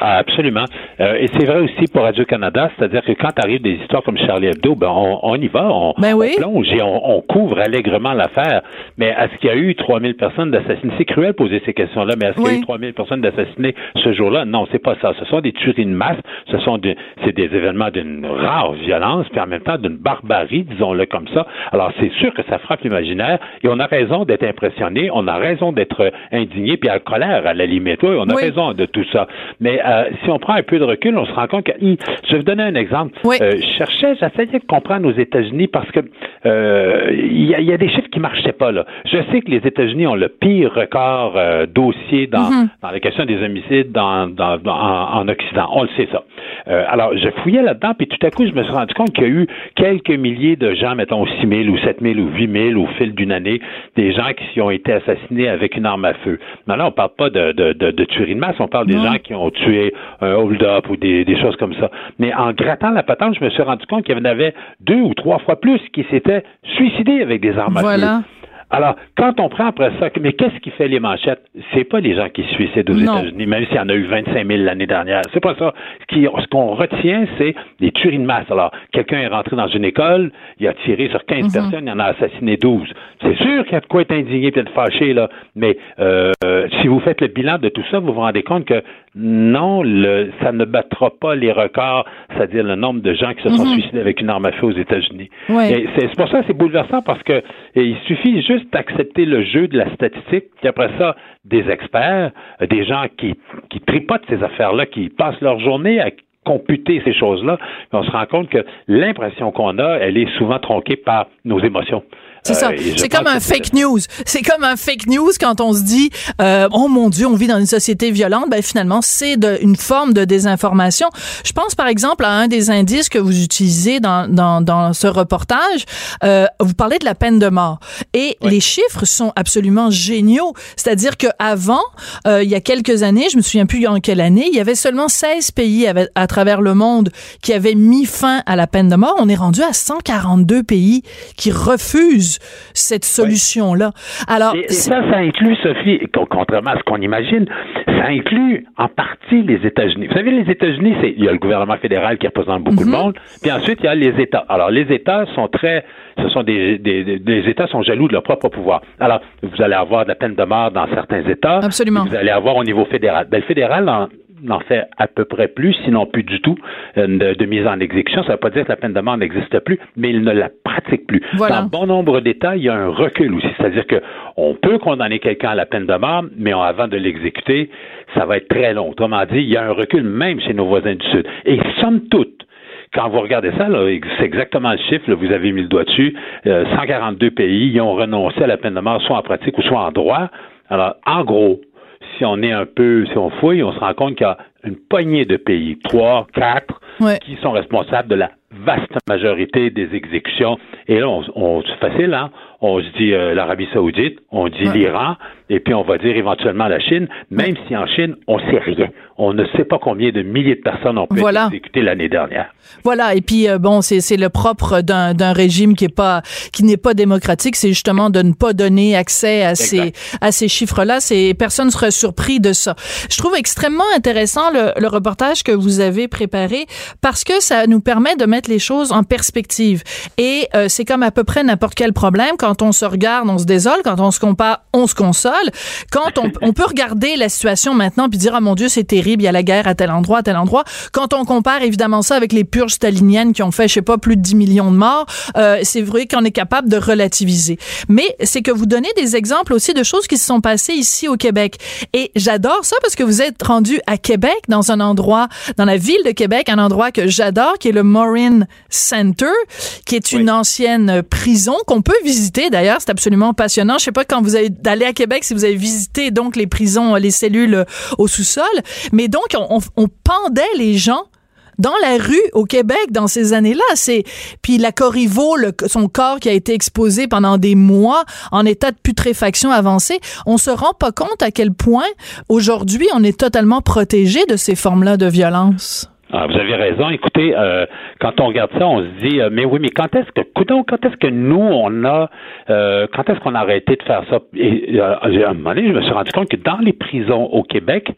Ah, absolument. Euh, et c'est vrai aussi pour Radio-Canada, c'est-à-dire que quand arrivent des histoires comme Charlie Hebdo, ben on, on y va, on, Ben oui. on plonge et on, on couvre allègrement l'affaire. Mais est-ce qu'il y a eu 3000 personnes d'assassinées? C'est cruel poser ces questions-là, mais est-ce qu'il y a eu 3000 personnes d'assassinées ce jour-là? Non, c'est pas ça. Ce sont des tueries de masse, ce sont des, c'est des événements d'une rare violence, puis en même temps d'une barbarie, disons-le comme ça. Alors c'est sûr que ça frappe l'imaginaire et on a raison d'être impressionné, on a raison d'être indigné, puis à colère à la limite. Oui, on a Oui. raison de tout ça. Mais euh, si on prend un peu de recul, on se rend compte que. Hum, je vais vous donner un exemple. Oui. Euh, je cherchais, j'essayais de comprendre aux États-Unis parce que euh, il y, a, il y a des chiffres qui marchaient pas là. Je sais que les États-Unis ont le pire record dossier dans, Mhm. dans la question des homicides dans, dans, dans- en, en Occident. On le sait ça. Alors, je fouillais là-dedans, puis tout à coup, je me suis rendu compte qu'il y a eu quelques milliers de gens, mettons 6 000 ou 7 000 ou 8 000 au fil d'une année, des gens qui ont été assassinés avec une arme à feu. Maintenant, on parle pas de, de, de, de tuerie de masse, on parle des gens qui ont tué un hold-up ou des, des choses comme ça. Mais en grattant la patente, je me suis rendu compte qu'il y en avait deux ou trois fois plus qui s'étaient suicidés avec des armes à feu. Voilà. Alors, quand on prend après ça, mais qu'est-ce qui fait les manchettes? C'est pas les gens qui se suicident aux. États-Unis, même s'il y en a eu 25 000 l'année dernière. C'est pas ça. Ce qu'on retient, c'est des tueries de masse. Alors, quelqu'un est rentré dans une école, il a tiré sur 15 personnes, il en a assassiné 12. C'est sûr qu'il y a de quoi être indigné et être fâché, là. Mais euh, si vous faites le bilan de tout ça, vous vous rendez compte que non, le, ça ne battra pas les records, c'est-à-dire le nombre de gens qui se sont suicidés avec une arme à feu aux États-Unis. Ouais. C'est pour ça que c'est bouleversant parce que il suffit juste d'accepter le jeu de la statistique, puis après ça, des experts, euh, des gens qui, qui tripotent ces affaires-là, qui passent leur journée à computer ces choses-là, on se rend compte que l'impression qu'on a, elle est souvent tronquée par nos émotions. C'est Euh, ça. je C'est comme un fake news. C'est comme un fake news quand on se dit euh, oh mon Dieu, on vit dans une société violente. Ben finalement, c'est une forme de désinformation. Je pense par exemple à un des indices que vous utilisez dans dans, dans ce reportage. Euh, vous parlez de la peine de mort et les chiffres sont absolument géniaux. C'est-à-dire que avant, euh, il y a quelques années, je me souviens plus en quelle année, il y avait seulement 16 pays à travers le monde qui avaient mis fin à la peine de mort. On est rendu à 142 pays qui refusent cette solution-là. Alors, Et, ça, ça inclut, Sophie, con- contrairement à ce qu'on imagine, ça inclut en partie les États-Unis. Vous savez, les États-Unis, c'est il y a le gouvernement fédéral qui représente beaucoup Mhm. de monde, puis ensuite il y a les États. Alors les États sont très, ce sont des, des, des- les États sont jaloux de leur propre pouvoir. Alors vous allez avoir de la peine de mort dans certains États. Absolument. Vous allez avoir au niveau fédéral. Ben, le fédéral en, n'en fait à peu près plus, sinon plus du tout, euh, de, de mise en exécution. Ça ne veut pas dire que la peine de mort n'existe plus, mais il ne la pratique plus. Voilà. Dans bon nombre d'États, il y a un recul aussi. C'est-à-dire que on peut condamner quelqu'un à la peine de mort, mais on- avant de l'exécuter, ça va être très long. Autrement dit, il y a un recul même chez nos voisins du Sud. Et somme toute, quand vous regardez ça, c'est exactement le chiffre, là, vous avez mis le doigt dessus, euh, 142 pays y ont renoncé à la peine de mort, soit en pratique ou soit en droit. Alors, en gros, si on est un peu, si on fouille, on se rend compte qu'il y a une poignée de pays, trois, quatre, Ouais. qui sont responsables de la vaste majorité des exécutions. Et là, on, on c'est facile, hein? On se dit euh, l'Arabie Saoudite, on dit Ouais. l'Iran, et puis on va dire éventuellement la Chine, même si en Chine, on sait rien. On ne sait pas combien de milliers de personnes ont pu Voilà. être exécutées l'année dernière. Voilà. Et puis euh, bon, c'est c'est le propre d'un d'un régime qui est pas qui n'est pas démocratique, c'est justement de ne pas donner accès à ces à ces chiffres-là. C'est personne serait surpris de ça. Je trouve extrêmement intéressant le, le reportage que vous avez préparé parce que ça nous permet de mettre les choses en perspective. Et euh, c'est comme à peu près n'importe quel problème. Quand on se regarde, on se désole. Quand on se compare, on se console. Quand on, on peut regarder la situation maintenant puis dire ah mon Dieu c'est terrible, il y a la guerre à tel endroit, à tel endroit. Quand on compare évidemment ça avec les purges staliniennes qui ont fait je sais pas plus de 10 millions de morts, euh, c'est vrai qu'on est capable de relativiser. Mais c'est que vous donnez des exemples aussi de choses qui se sont passées ici au Québec. Et j'adore ça parce que vous êtes rendu à Québec dans un endroit dans la ville de Québec, un endroit que j'adore qui est le Morin Center, qui est une ancienne prison qu'on peut visiter d'ailleurs, c'est absolument passionnant. Je sais pas quand vous allez d'aller à Québec si vous avez visité donc les prisons, les cellules euh, au sous-sol, mais donc on, on- on pendait les gens dans la rue au Québec dans ces années-là. C'est puis la Corriveau, le- son corps qui a été exposé pendant des mois en état de putréfaction avancée. On se rend pas compte à quel point aujourd'hui on est totalement protégé de ces formes-là de violence. Ah, vous avez raison. Écoutez, euh, quand on regarde ça, on se dit, euh, mais oui, mais quand est-ce que, coudonc, quand est-ce que nous, on a, euh, quand est-ce qu'on a arrêté de faire ça? Et euh, à un moment donné, je me suis rendu compte que dans les prisons au Québec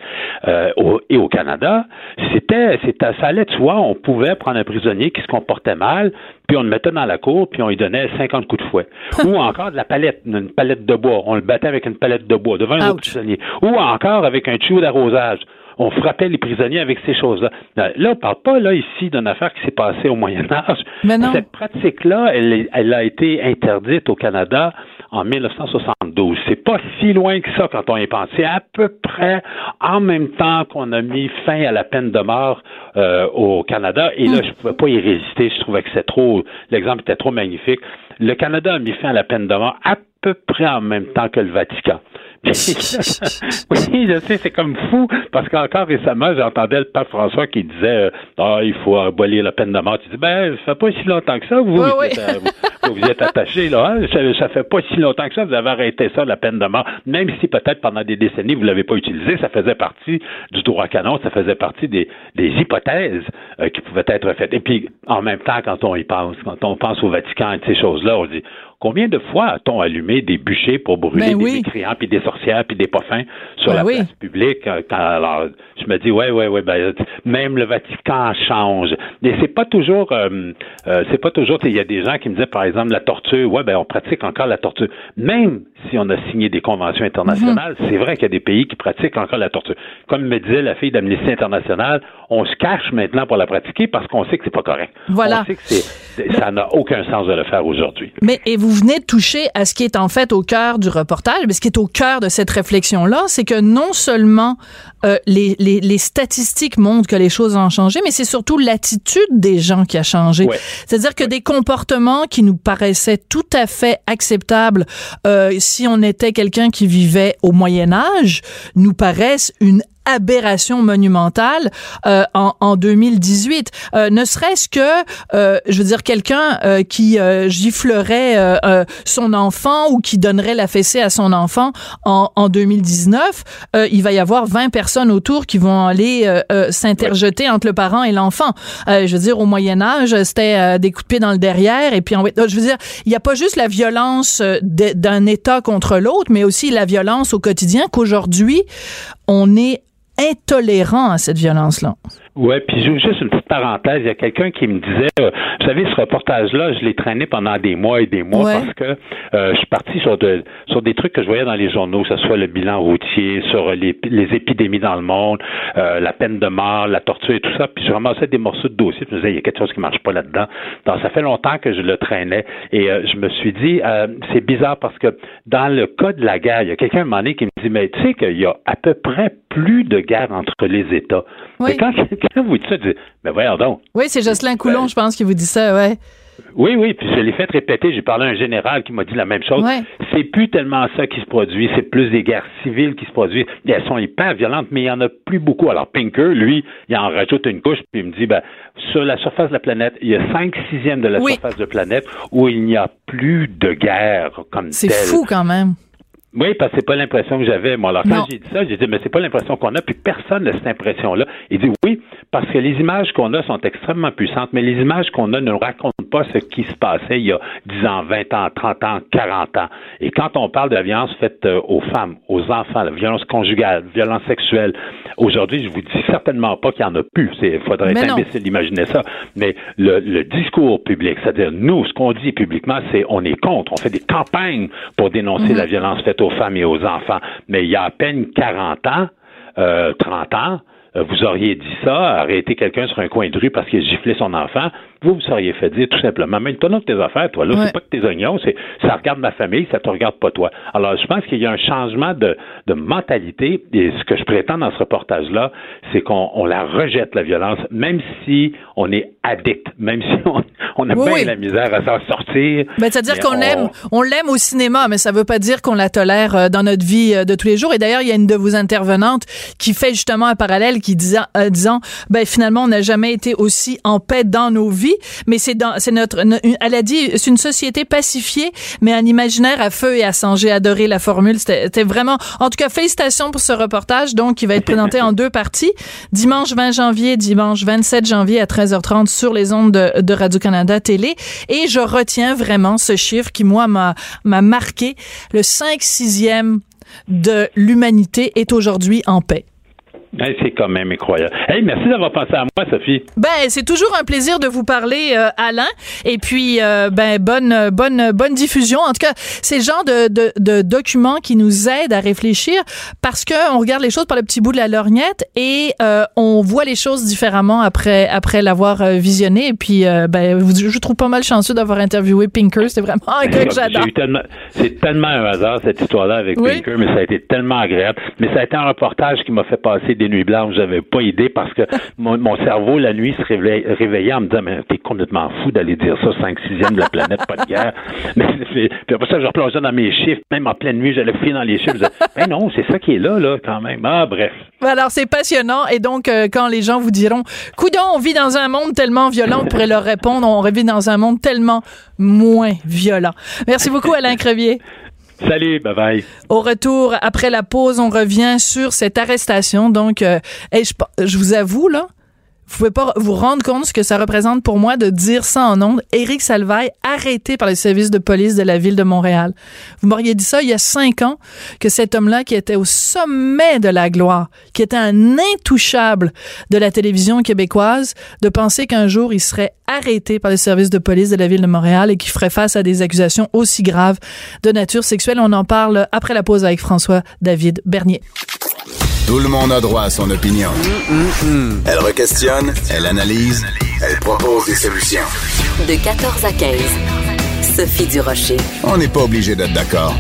euh, au- et au Canada, c'était, c'était, ça allait de soi. On pouvait prendre un prisonnier qui se comportait mal, puis on le mettait dans la cour, puis on lui donnait 50 coups de fouet. Ou [LAUGHS] encore de la palette, une palette de bois. On le battait avec une palette de bois devant un autre prisonnier. Ou encore avec un tuyau d'arrosage. On frappait les prisonniers avec ces choses-là. Euh, Là, on parle pas là ici d'une affaire qui s'est passée au Moyen Âge. Mais non. Cette pratique-là, elle, a été interdite au Canada en 1972. C'est pas si loin que ça quand on y pense. C'est à peu près en même temps qu'on a mis fin à la peine de mort euh, au Canada. Et là, je pouvais pas y résister. Je trouvais que c'est trop. L'exemple était trop magnifique. Le Canada a mis fin à la peine de mort à peu près en même temps que le Vatican. [LAUGHS] oui, je sais, c'est comme fou, parce qu'encore récemment, j'entendais le pape François qui disait euh, Ah, il faut abolir la peine de mort. Tu dis Ben, ça fait pas si longtemps que ça, vous, Oui, vous, oui. Êtes, euh, vous, vous êtes attaché, là. hein? Ça, ça fait pas si longtemps que ça, vous avez arrêté ça, la peine de mort. Même si peut-être pendant des décennies, vous l'avez pas utilisé, ça faisait partie du droit canon, ça faisait partie des, des hypothèses euh, qui pouvaient être faites. Et puis, en même temps, quand on y pense, quand on pense au Vatican et de ces choses-là, on dit Combien de fois a-t-on allumé des bûchers pour brûler Ben des oui. mécréants puis des sorcières puis des parfums sur Ben la oui. place publique? euh, Quand, alors, je me dis, ouais, ouais, ouais, ben, même le Vatican change. Mais c'est pas toujours, euh, euh, c'est pas toujours, il y a des gens qui me disaient, par exemple, la torture, ouais, ben, on pratique encore la torture. Même si on a signé des conventions internationales, Mhm. c'est vrai qu'il y a des pays qui pratiquent encore la torture. Comme me disait la fille d'Amnesty International, on se cache maintenant pour la pratiquer parce qu'on sait que c'est pas correct. Voilà. On sait que c'est, ça n'a aucun sens de le faire aujourd'hui. Mais et vous venez de toucher à ce qui est en fait au cœur du reportage, mais ce qui est au cœur de cette réflexion-là, c'est que non seulement euh, les, les, les statistiques montrent que les choses ont changé, mais c'est surtout l'attitude des gens qui a changé. Ouais. C'est-à-dire que des comportements qui nous paraissaient tout à fait acceptables euh, si on était quelqu'un qui vivait au Moyen Âge, nous paraissent une aberration monumentale euh, en, en 2018. Euh, ne serait-ce que, euh, je veux dire, quelqu'un euh, qui euh, giflerait euh, son enfant ou qui donnerait la fessée à son enfant en, en 2019, euh, il va y avoir 20 personnes autour qui vont aller s'interjeter entre le parent et l'enfant. Je veux dire, au Moyen Âge, c'était des coups de pied dans le derrière et puis on je veux dire, il n'y a pas juste la violence d'un État contre l'autre, mais aussi la violence au quotidien qu'aujourd'hui, on est intolérant à cette violence-là. Ouais, puis ju- juste une petite parenthèse, il y a quelqu'un qui me disait, euh, vous savez, ce reportage-là, je l'ai traîné pendant des mois et des mois Ouais. parce que euh, je suis parti sur, de, sur des trucs que je voyais dans les journaux, que ce soit le bilan routier, sur les, les épidémies dans le monde, euh, la peine de mort, la torture et tout ça, puis je ramassais des morceaux de dossiers, puis je me disais, il y a quelque chose qui marche pas là-dedans. Donc, ça fait longtemps que je le traînais et je me suis dit, c'est bizarre parce que dans le cas de la guerre, il y a quelqu'un à un moment donné qui me dit, mais tu sais qu'il y a à peu près plus de guerre entre les États. Oui. Mais quand [LAUGHS] quelqu'un vous dit ça, tu dis, mais voyons donc. Oui, c'est Jocelyn Coulon, Ben, je pense, qui vous dit ça, ouais. Oui, oui, puis je l'ai fait répéter. J'ai parlé à un général qui m'a dit la même chose. Ouais. C'est plus tellement ça qui se produit, c'est plus des guerres civiles qui se produisent. Et elles sont hyper violentes, mais il y en a plus beaucoup. Alors Pinker, lui, il en rajoute une couche, puis il me dit, ben, sur la surface de la planète, il y a cinq sixièmes de la Oui. surface de la planète où il n'y a plus de guerre comme C'est fou quand même. Oui, parce que c'est pas l'impression que j'avais. Moi, alors quand Non. j'ai dit ça, j'ai dit, mais c'est pas l'impression qu'on a, puis personne n'a cette impression-là. Il dit oui, parce que les images qu'on a sont extrêmement puissantes, mais les images qu'on a ne nous racontent pas ce qui se passait il y a 10 ans, 20 ans, 30 ans, 40 ans. Et quand on parle de la violence faite euh, aux femmes, aux enfants, la violence conjugale, violence sexuelle, aujourd'hui, je vous dis certainement pas qu'il y en a plus. Il faudrait Mais être non. imbécile d'imaginer ça. Mais le, le discours public, c'est-à-dire nous, ce qu'on dit publiquement, c'est on est contre. On fait des campagnes pour dénoncer Mhm. la violence faite aux femmes et aux enfants. Mais il y a à peine 40 ans, euh, 30 ans, euh, vous auriez dit ça, arrêter quelqu'un sur un coin de rue parce qu'il giflé son enfant, vous vous seriez fait dire tout simplement, mais toi, tes affaires, toi, là, Ouais. c'est pas que tes oignons, c'est ça regarde ma famille, ça te regarde pas toi. Alors, je pense qu'il y a un changement de, de mentalité, et ce que je prétends dans ce reportage-là, c'est qu'on on la rejette, la violence, même si on est addict, même si on, on a Oui, bien oui. la misère à s'en sortir. Ben, c'est-à-dire qu'on on- l'aime, on l'aime au cinéma, mais ça veut pas dire qu'on la tolère euh, dans notre vie euh, de tous les jours. Et d'ailleurs, il y a une de vos intervenantes qui fait justement un parallèle, qui disant, euh, disant, ben finalement, on n'a jamais été aussi en paix dans nos vies vie, mais c'est dans, c'est notre, no- elle a dit, c'est une société pacifiée, mais un imaginaire à feu et à sang. J'ai adoré la formule. C'était vraiment, en tout cas, félicitations pour ce reportage, donc, qui va être présenté en [LAUGHS] deux parties. Dimanche 20 janvier, dimanche 27 janvier à 13h30 sur les ondes de, de Radio-Canada Télé. Et je retiens vraiment ce chiffre qui, moi, m'a, m'a marqué. Le 5 6e de l'humanité est aujourd'hui en paix. Hey, c'est quand même incroyable. Hey, merci d'avoir pensé à moi, Sophie. Ben, c'est toujours un plaisir de vous parler, euh, Alain. Et puis, euh, ben, bonne, bonne, bonne diffusion. En tout cas, c'est le genre de, de, de documents qui nous aident à réfléchir parce que on regarde les choses par le petit bout de la lorgnette et euh, on voit les choses différemment après, après l'avoir euh, visionné. Et puis, euh, ben, vous- je trouve pas mal chanceux d'avoir interviewé Pinker. C'est vraiment un gars que j'adore. Tellement, c'est tellement un hasard cette histoire-là avec Oui. Pinker, mais ça a été tellement agréable. Mais ça a été un reportage qui m'a fait passer des nuits blanches. J'avais pas idée parce que [LAUGHS] mon, mon cerveau la nuit se réveillait, réveillait en me disant mais t'es complètement fou d'aller dire ça 5 6 de la planète, pas de guerre. [LAUGHS] Mais puis après ça je replongeais dans mes chiffres, même en pleine nuit j'allais fouiller dans les chiffres. Je disais ben non c'est ça qui est là là quand même. Ah bref. Alors, c'est passionnant. Et donc, euh, quand les gens vous diront, coudon, on vit dans un monde tellement violent, vous pourrez leur répondre, on vit dans un monde tellement moins violent. Merci beaucoup, Alain Crevier. Salut, bye bye. Au retour, après la pause, on revient sur cette arrestation. Donc, euh, je, je vous avoue, là, vous pouvez pas vous rendre compte ce que ça représente pour moi de dire ça en ondes. Éric Salvaille, arrêté par les services de police de la ville de Montréal. Vous m'auriez dit ça il y a cinq ans, que cet homme-là, qui était au sommet de la gloire, qui était un intouchable de la télévision québécoise, de penser qu'un jour il serait arrêté par les services de police de la ville de Montréal et qu'il ferait face à des accusations aussi graves de nature sexuelle. On en parle après la pause avec François-David Bernier. Tout le monde a droit à son opinion. Elle requestionne, elle analyse, elle propose des solutions. De 14 à 15. Sophie Durocher. On n'est pas obligé d'être d'accord.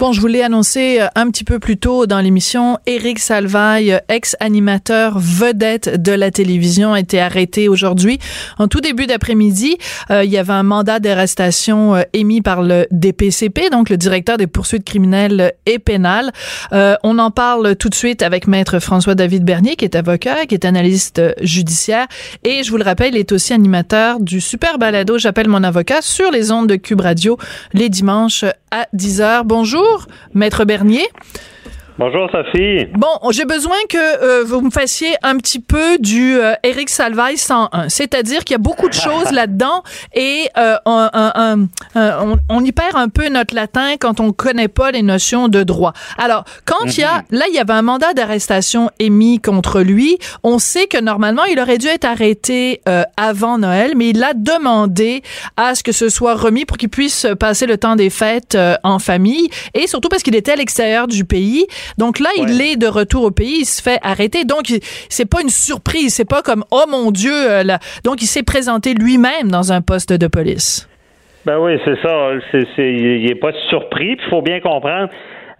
Bon, je vous l'ai annoncé euh, un petit peu plus tôt dans l'émission. Éric Salvaille, ex-animateur vedette de la télévision, a été arrêté aujourd'hui. En tout début d'après-midi, euh, il y avait un mandat d'arrestation euh, émis par le DPCP, donc le directeur des poursuites criminelles et pénales. On en parle tout de suite avec maître François-David Bernier, qui est avocat, qui est analyste judiciaire. Et je vous le rappelle, il est aussi animateur du super balado J'appelle mon avocat sur les ondes de Cube Radio les dimanches à 10h. Bonjour, maître Bernier. Bonjour Sophie. Bon, j'ai besoin que euh, vous me fassiez un petit peu du euh, Éric Salvaille 101. C'est-à-dire qu'il y a beaucoup de choses [LAUGHS] là-dedans et euh, on, on- on- on y perd un peu notre latin quand on connaît pas les notions de droit. Alors, quand il y a, là, il y avait un mandat d'arrestation émis contre lui, on sait que normalement, il aurait dû être arrêté euh, avant Noël, mais il a demandé à ce que ce soit remis pour qu'il puisse passer le temps des fêtes euh, en famille et surtout parce qu'il était à l'extérieur du pays. Donc là, il est de retour au pays, il se fait arrêter. Donc c'est pas une surprise, c'est pas comme oh mon Dieu. euh, là. Donc il s'est présenté lui-même dans un poste de police. Ben oui, c'est ça. C'est, c'est, il n'est pas surpris. Il faut bien comprendre.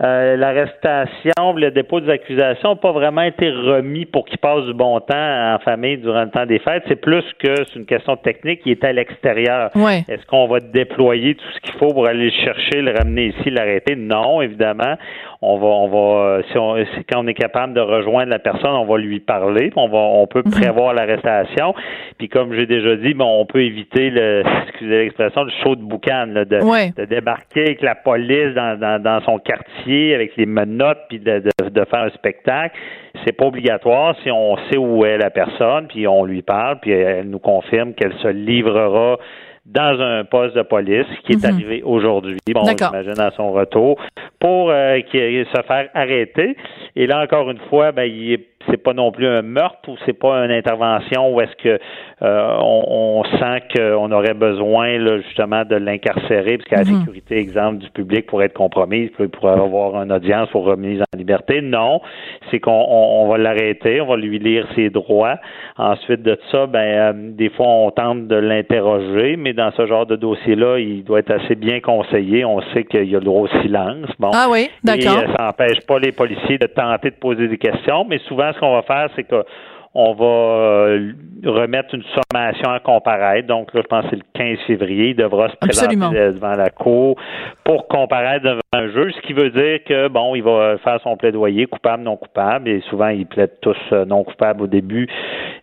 euh, l'arrestation, le dépôt des accusations n'ont pas vraiment été remis pour qu'il passe du bon temps en famille durant le temps des fêtes. C'est plus que c'est une question technique. Il est à l'extérieur. Ouais. Est-ce qu'on va déployer tout ce qu'il faut pour aller le chercher, le ramener ici, l'arrêter? Non, évidemment. On va, on va, euh, si on, si- quand on est capable de rejoindre la personne, on va lui parler. On va, on peut prévoir l'arrestation. Puis comme j'ai déjà dit, bon, on peut éviter le, excusez l'expression, le show de boucan, là, de, Ouais. de débarquer avec la police dans, dans, dans son quartier, avec les menottes, puis de, de, de faire un spectacle. C'est pas obligatoire si on sait où est la personne, puis on lui parle, puis elle nous confirme qu'elle se livrera dans un poste de police qui est arrivé aujourd'hui. Bon, j'imagine à son retour pour euh, qu'il- se faire arrêter. Et là encore une fois, ben il est c'est pas non plus un meurtre ou c'est pas une intervention où est-ce que euh, on, on sent qu'on aurait besoin là, justement de l'incarcérer parce que la sécurité, exemple, du public pourrait être compromise, pourrait avoir une audience pour remise en liberté. Non, c'est qu'on on, on va l'arrêter, on va lui lire ses droits. Ensuite de ça, ben euh, des fois on tente de l'interroger, mais dans ce genre de dossier-là, il doit être assez bien conseillé. On sait qu'il y a le droit au silence. Bon. Ah oui, d'accord. Et, euh, ça n'empêche pas les policiers de tenter de poser des questions, mais souvent, ce qu'on va faire, c'est que on va euh, remettre une sommation à comparaître. Donc, là, je pense que c'est le 15 février. Il devra se présenter Absolument. devant la cour pour comparaître devant un juge, ce qui veut dire que, bon, il va faire son plaidoyer coupable, non coupable, et souvent, ils plaident tous euh, non coupables au début,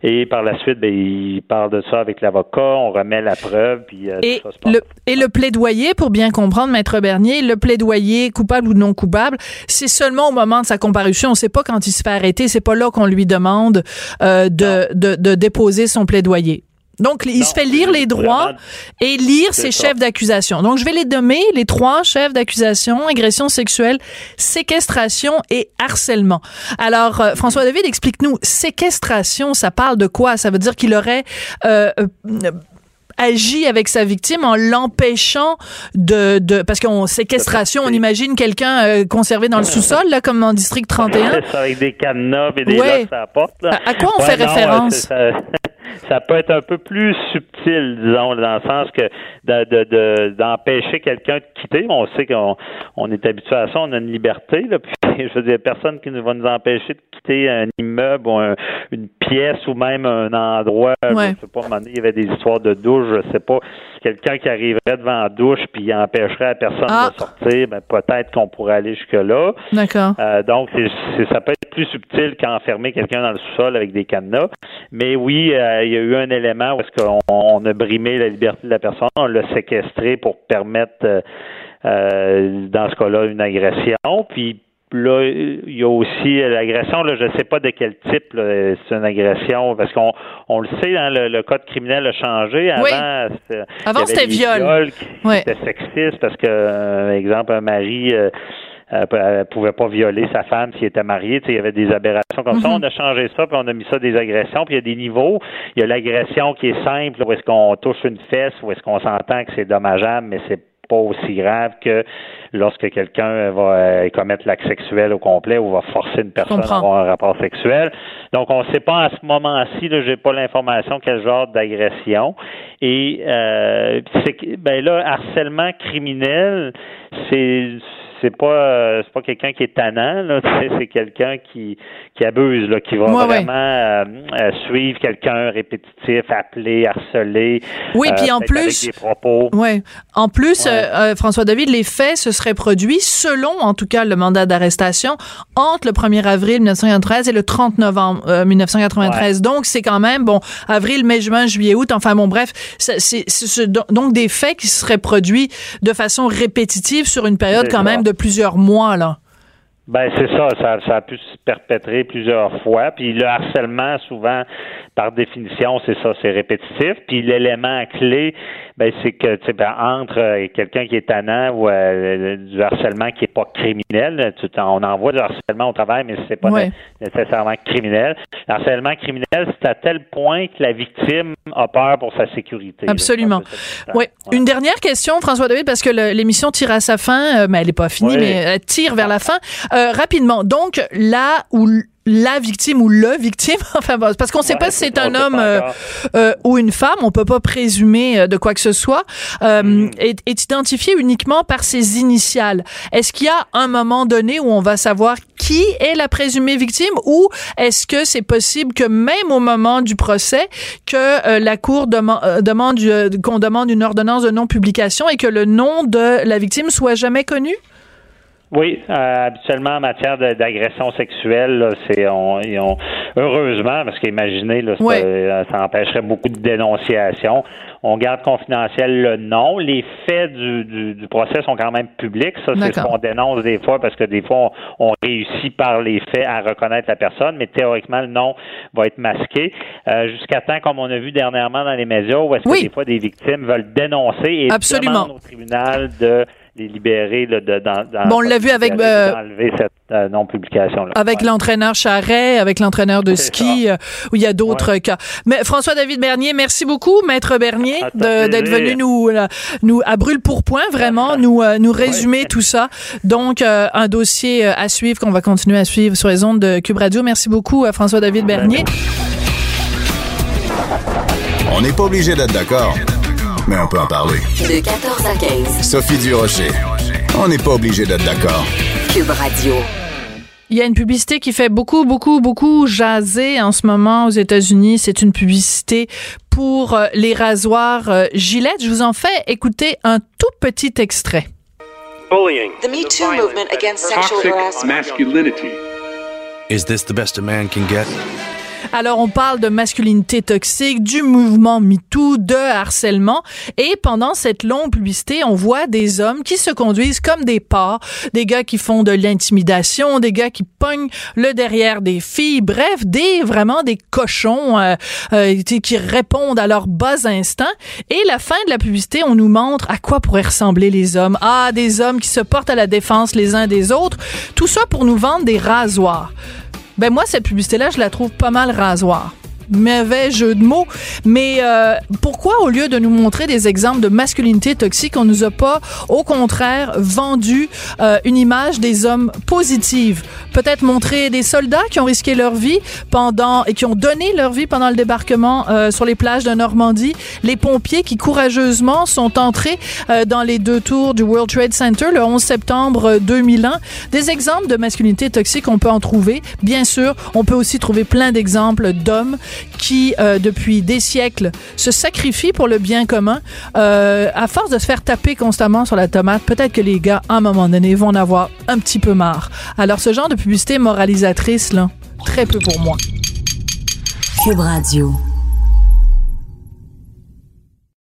et par la suite, ben, il parle de ça avec l'avocat, on remet la preuve, puis euh, et, ça se passe. le, et le plaidoyer, pour bien comprendre, Maître Bernier, le plaidoyer coupable ou non coupable, c'est seulement au moment de sa comparution. On sait pas quand il se fait arrêter, c'est pas là qu'on lui demande euh, de, de, de déposer son plaidoyer. Donc, il se fait lire les droits vraiment, et lire ses ça. chefs d'accusation. Donc, je vais les nommer, les trois chefs d'accusation, agression sexuelle, séquestration et harcèlement. Alors, euh, François David, explique-nous, séquestration, ça parle de quoi? Ça veut dire qu'il aurait euh, euh, agi avec sa victime en l'empêchant de, de parce qu'on séquestration, on imagine quelqu'un euh, conservé dans le sous-sol, là, comme en district 31. C'est ça, avec des cadenas et des Ouais. à. À- quoi on fait non, référence? Ça, ça peut être un peu plus subtil, disons, dans le sens que de- de- de- d'empêcher quelqu'un de quitter. On sait qu'on on est habitué à ça, on a une liberté. Là, [LAUGHS] puis, je veux dire, personne qui nous va nous empêcher de quitter un immeuble ou un- une pièce ou même un endroit. Ouais. Je sais pas, il y avait des histoires de douche, je sais pas. Quelqu'un qui arriverait devant la douche puis empêcherait la personne Ah. de sortir, ben, peut-être qu'on pourrait aller jusque-là. D'accord. Euh, donc, ça peut être plus subtil qu'enfermer quelqu'un dans le sous-sol avec des cadenas. Mais oui, euh, il y a eu un élément où est-ce qu'on on a brimé la liberté de la personne, on l'a séquestré pour permettre, euh, euh, dans ce cas-là, une agression. Puis là, il y a aussi l'agression. Là, je ne sais pas de quel type là, c'est une agression, parce qu'on on le sait, hein, le, le code criminel a changé. Avant, Oui. c'était- Avant, c'était viol. Ouais. étaient sexistes parce que, euh, exemple, un mari euh, euh, elle pouvait pas violer sa femme s'il était marié. Tu sais, il y avait des aberrations comme ça. Mhm. On a changé ça, puis on a mis ça des agressions. Puis il y a des niveaux. Il y a l'agression qui est simple, où est-ce qu'on touche une fesse, où est-ce qu'on s'entend que c'est dommageable, mais c'est pas aussi grave que lorsque quelqu'un va euh, commettre l'acte sexuel au complet ou va forcer une personne à avoir un rapport sexuel. Donc, on ne sait pas à ce moment-ci, là, j'ai pas l'information quel genre d'agression. Et euh, ben là, harcèlement criminel, c'est c'est pas euh, c'est pas quelqu'un qui est tannant là, c'est quelqu'un qui qui abuse là, qui va Ouais, vraiment euh, euh, suivre quelqu'un répétitif, appeler, harceler. Oui, euh, puis en avec plus- des propos. Ouais. En plus, Ouais. euh, François David, les faits se seraient produits selon, en tout cas, le mandat d'arrestation entre le 1er avril 1993 et le 30 novembre euh, 1993. Donc, c'est quand même, bon, avril, mai, juin, juillet, août, enfin bon, bref, c'est c'est- c'est ce- donc des faits qui se seraient produits de façon répétitive sur une période quand ça. même de plusieurs mois, là. Ben c'est ça, ça, ça a pu se perpétrer plusieurs fois. Puis le harcèlement, souvent, par définition, c'est ça, c'est répétitif. Puis l'élément clé, ben c'est que tu sais, ben, entre euh, quelqu'un qui est tannant ou euh, du harcèlement qui est pas criminel, tu on envoie du harcèlement au travail, mais c'est pas Ouais. nécessairement criminel. Le harcèlement criminel, c'est à tel point que la victime a peur pour sa sécurité. Absolument. Oui. Une dernière question, François David, parce que l'émission tire à sa fin, euh, mais elle n'est pas finie, mais elle tire vers la fin. Euh, rapidement, donc là où la victime ou le victime, [LAUGHS] enfin parce qu'on ne sait Ouais, pas si c'est un homme euh, euh, ou une femme, on peut pas présumer euh, de quoi que ce soit, euh, Mm. est, est identifié uniquement par ses initiales. Est-ce qu'il y a un moment donné où on va savoir qui est la présumée victime ou est-ce que c'est possible que même au moment du procès, que euh, la Cour deman- euh, demande euh, qu'on demande une ordonnance de non-publication et que le nom de la victime soit jamais connu? Oui, euh, habituellement en matière d'agression sexuelle, là, c'est on, heureusement parce qu'imaginez là, ça, euh, ça empêcherait beaucoup de dénonciations. On garde confidentiel le nom. Les faits du, du, du procès sont quand même publics. Ça, c'est ce qu'on dénonce des fois parce que des fois on, on réussit par les faits à reconnaître la personne, mais théoriquement le nom va être masqué euh, jusqu'à temps, comme on a vu dernièrement dans les médias, où est-ce Oui. que des fois des victimes veulent dénoncer et Absolument. demandent au tribunal de les libérer là, de, dans, dans- Bon, on l'a vu avec, euh, cette euh, non-publication-là. Avec Ouais. l'entraîneur Charret, avec l'entraîneur de [LAUGHS] ski, euh, où il y a d'autres cas. Mais François-David Bernier, merci beaucoup, Maître Bernier, d'être venu nous, là, nous à brûle pour point, vraiment, nous, euh, nous résumer tout ça. Donc, euh, un dossier euh, à suivre qu'on va continuer à suivre sur les ondes de Cube Radio. Merci beaucoup à François-David Bernier. On n'est pas obligé d'être d'accord, mais on peut en parler. De 14 à 15. Sophie Durocher. On n'est pas obligé d'être d'accord. Cube Radio. Il y a une publicité qui fait beaucoup, beaucoup, beaucoup jaser en ce moment aux États-Unis. C'est une publicité pour euh, les rasoirs euh, Gillette. Je vous en fais écouter un tout petit extrait. bullying, the Me Too movement against sexual harassment. masculinity. Is this the best a man can get? Alors, on parle de masculinité toxique, du mouvement MeToo, de harcèlement. Et pendant cette longue publicité, on voit des hommes qui se conduisent comme des porcs, des gars qui font de l'intimidation, des gars qui pognent le derrière des filles. Bref, des vraiment des cochons euh, euh, qui répondent à leurs bas instincts. Et la fin de la publicité, on nous montre à quoi pourraient ressembler les hommes. Ah, des hommes qui se portent à la défense les uns des autres. Tout ça pour nous vendre des rasoirs. Ben moi, cette publicité-là, je la trouve pas mal rasoir. Mauvais jeu de mots. Mais euh, pourquoi, au lieu de nous montrer des exemples de masculinité toxique, on nous a pas, au contraire, vendu euh, une image des hommes positive? Peut-être montrer des soldats qui ont risqué leur vie pendant et qui ont donné leur vie pendant le débarquement euh, sur les plages de Normandie. Les pompiers qui courageusement sont entrés euh, dans les deux tours du World Trade Center le 11 septembre 2001. Des exemples de masculinité toxique, on peut en trouver. Bien sûr, on peut aussi trouver plein d'exemples d'hommes qui, euh, depuis des siècles, se sacrifient pour le bien commun. Euh, à force de se faire taper constamment sur la tomate, peut-être que les gars, à un moment donné, vont en avoir un petit peu marre. Alors, ce genre de publicité moralisatrice, là, très peu pour moi. Cube Radio.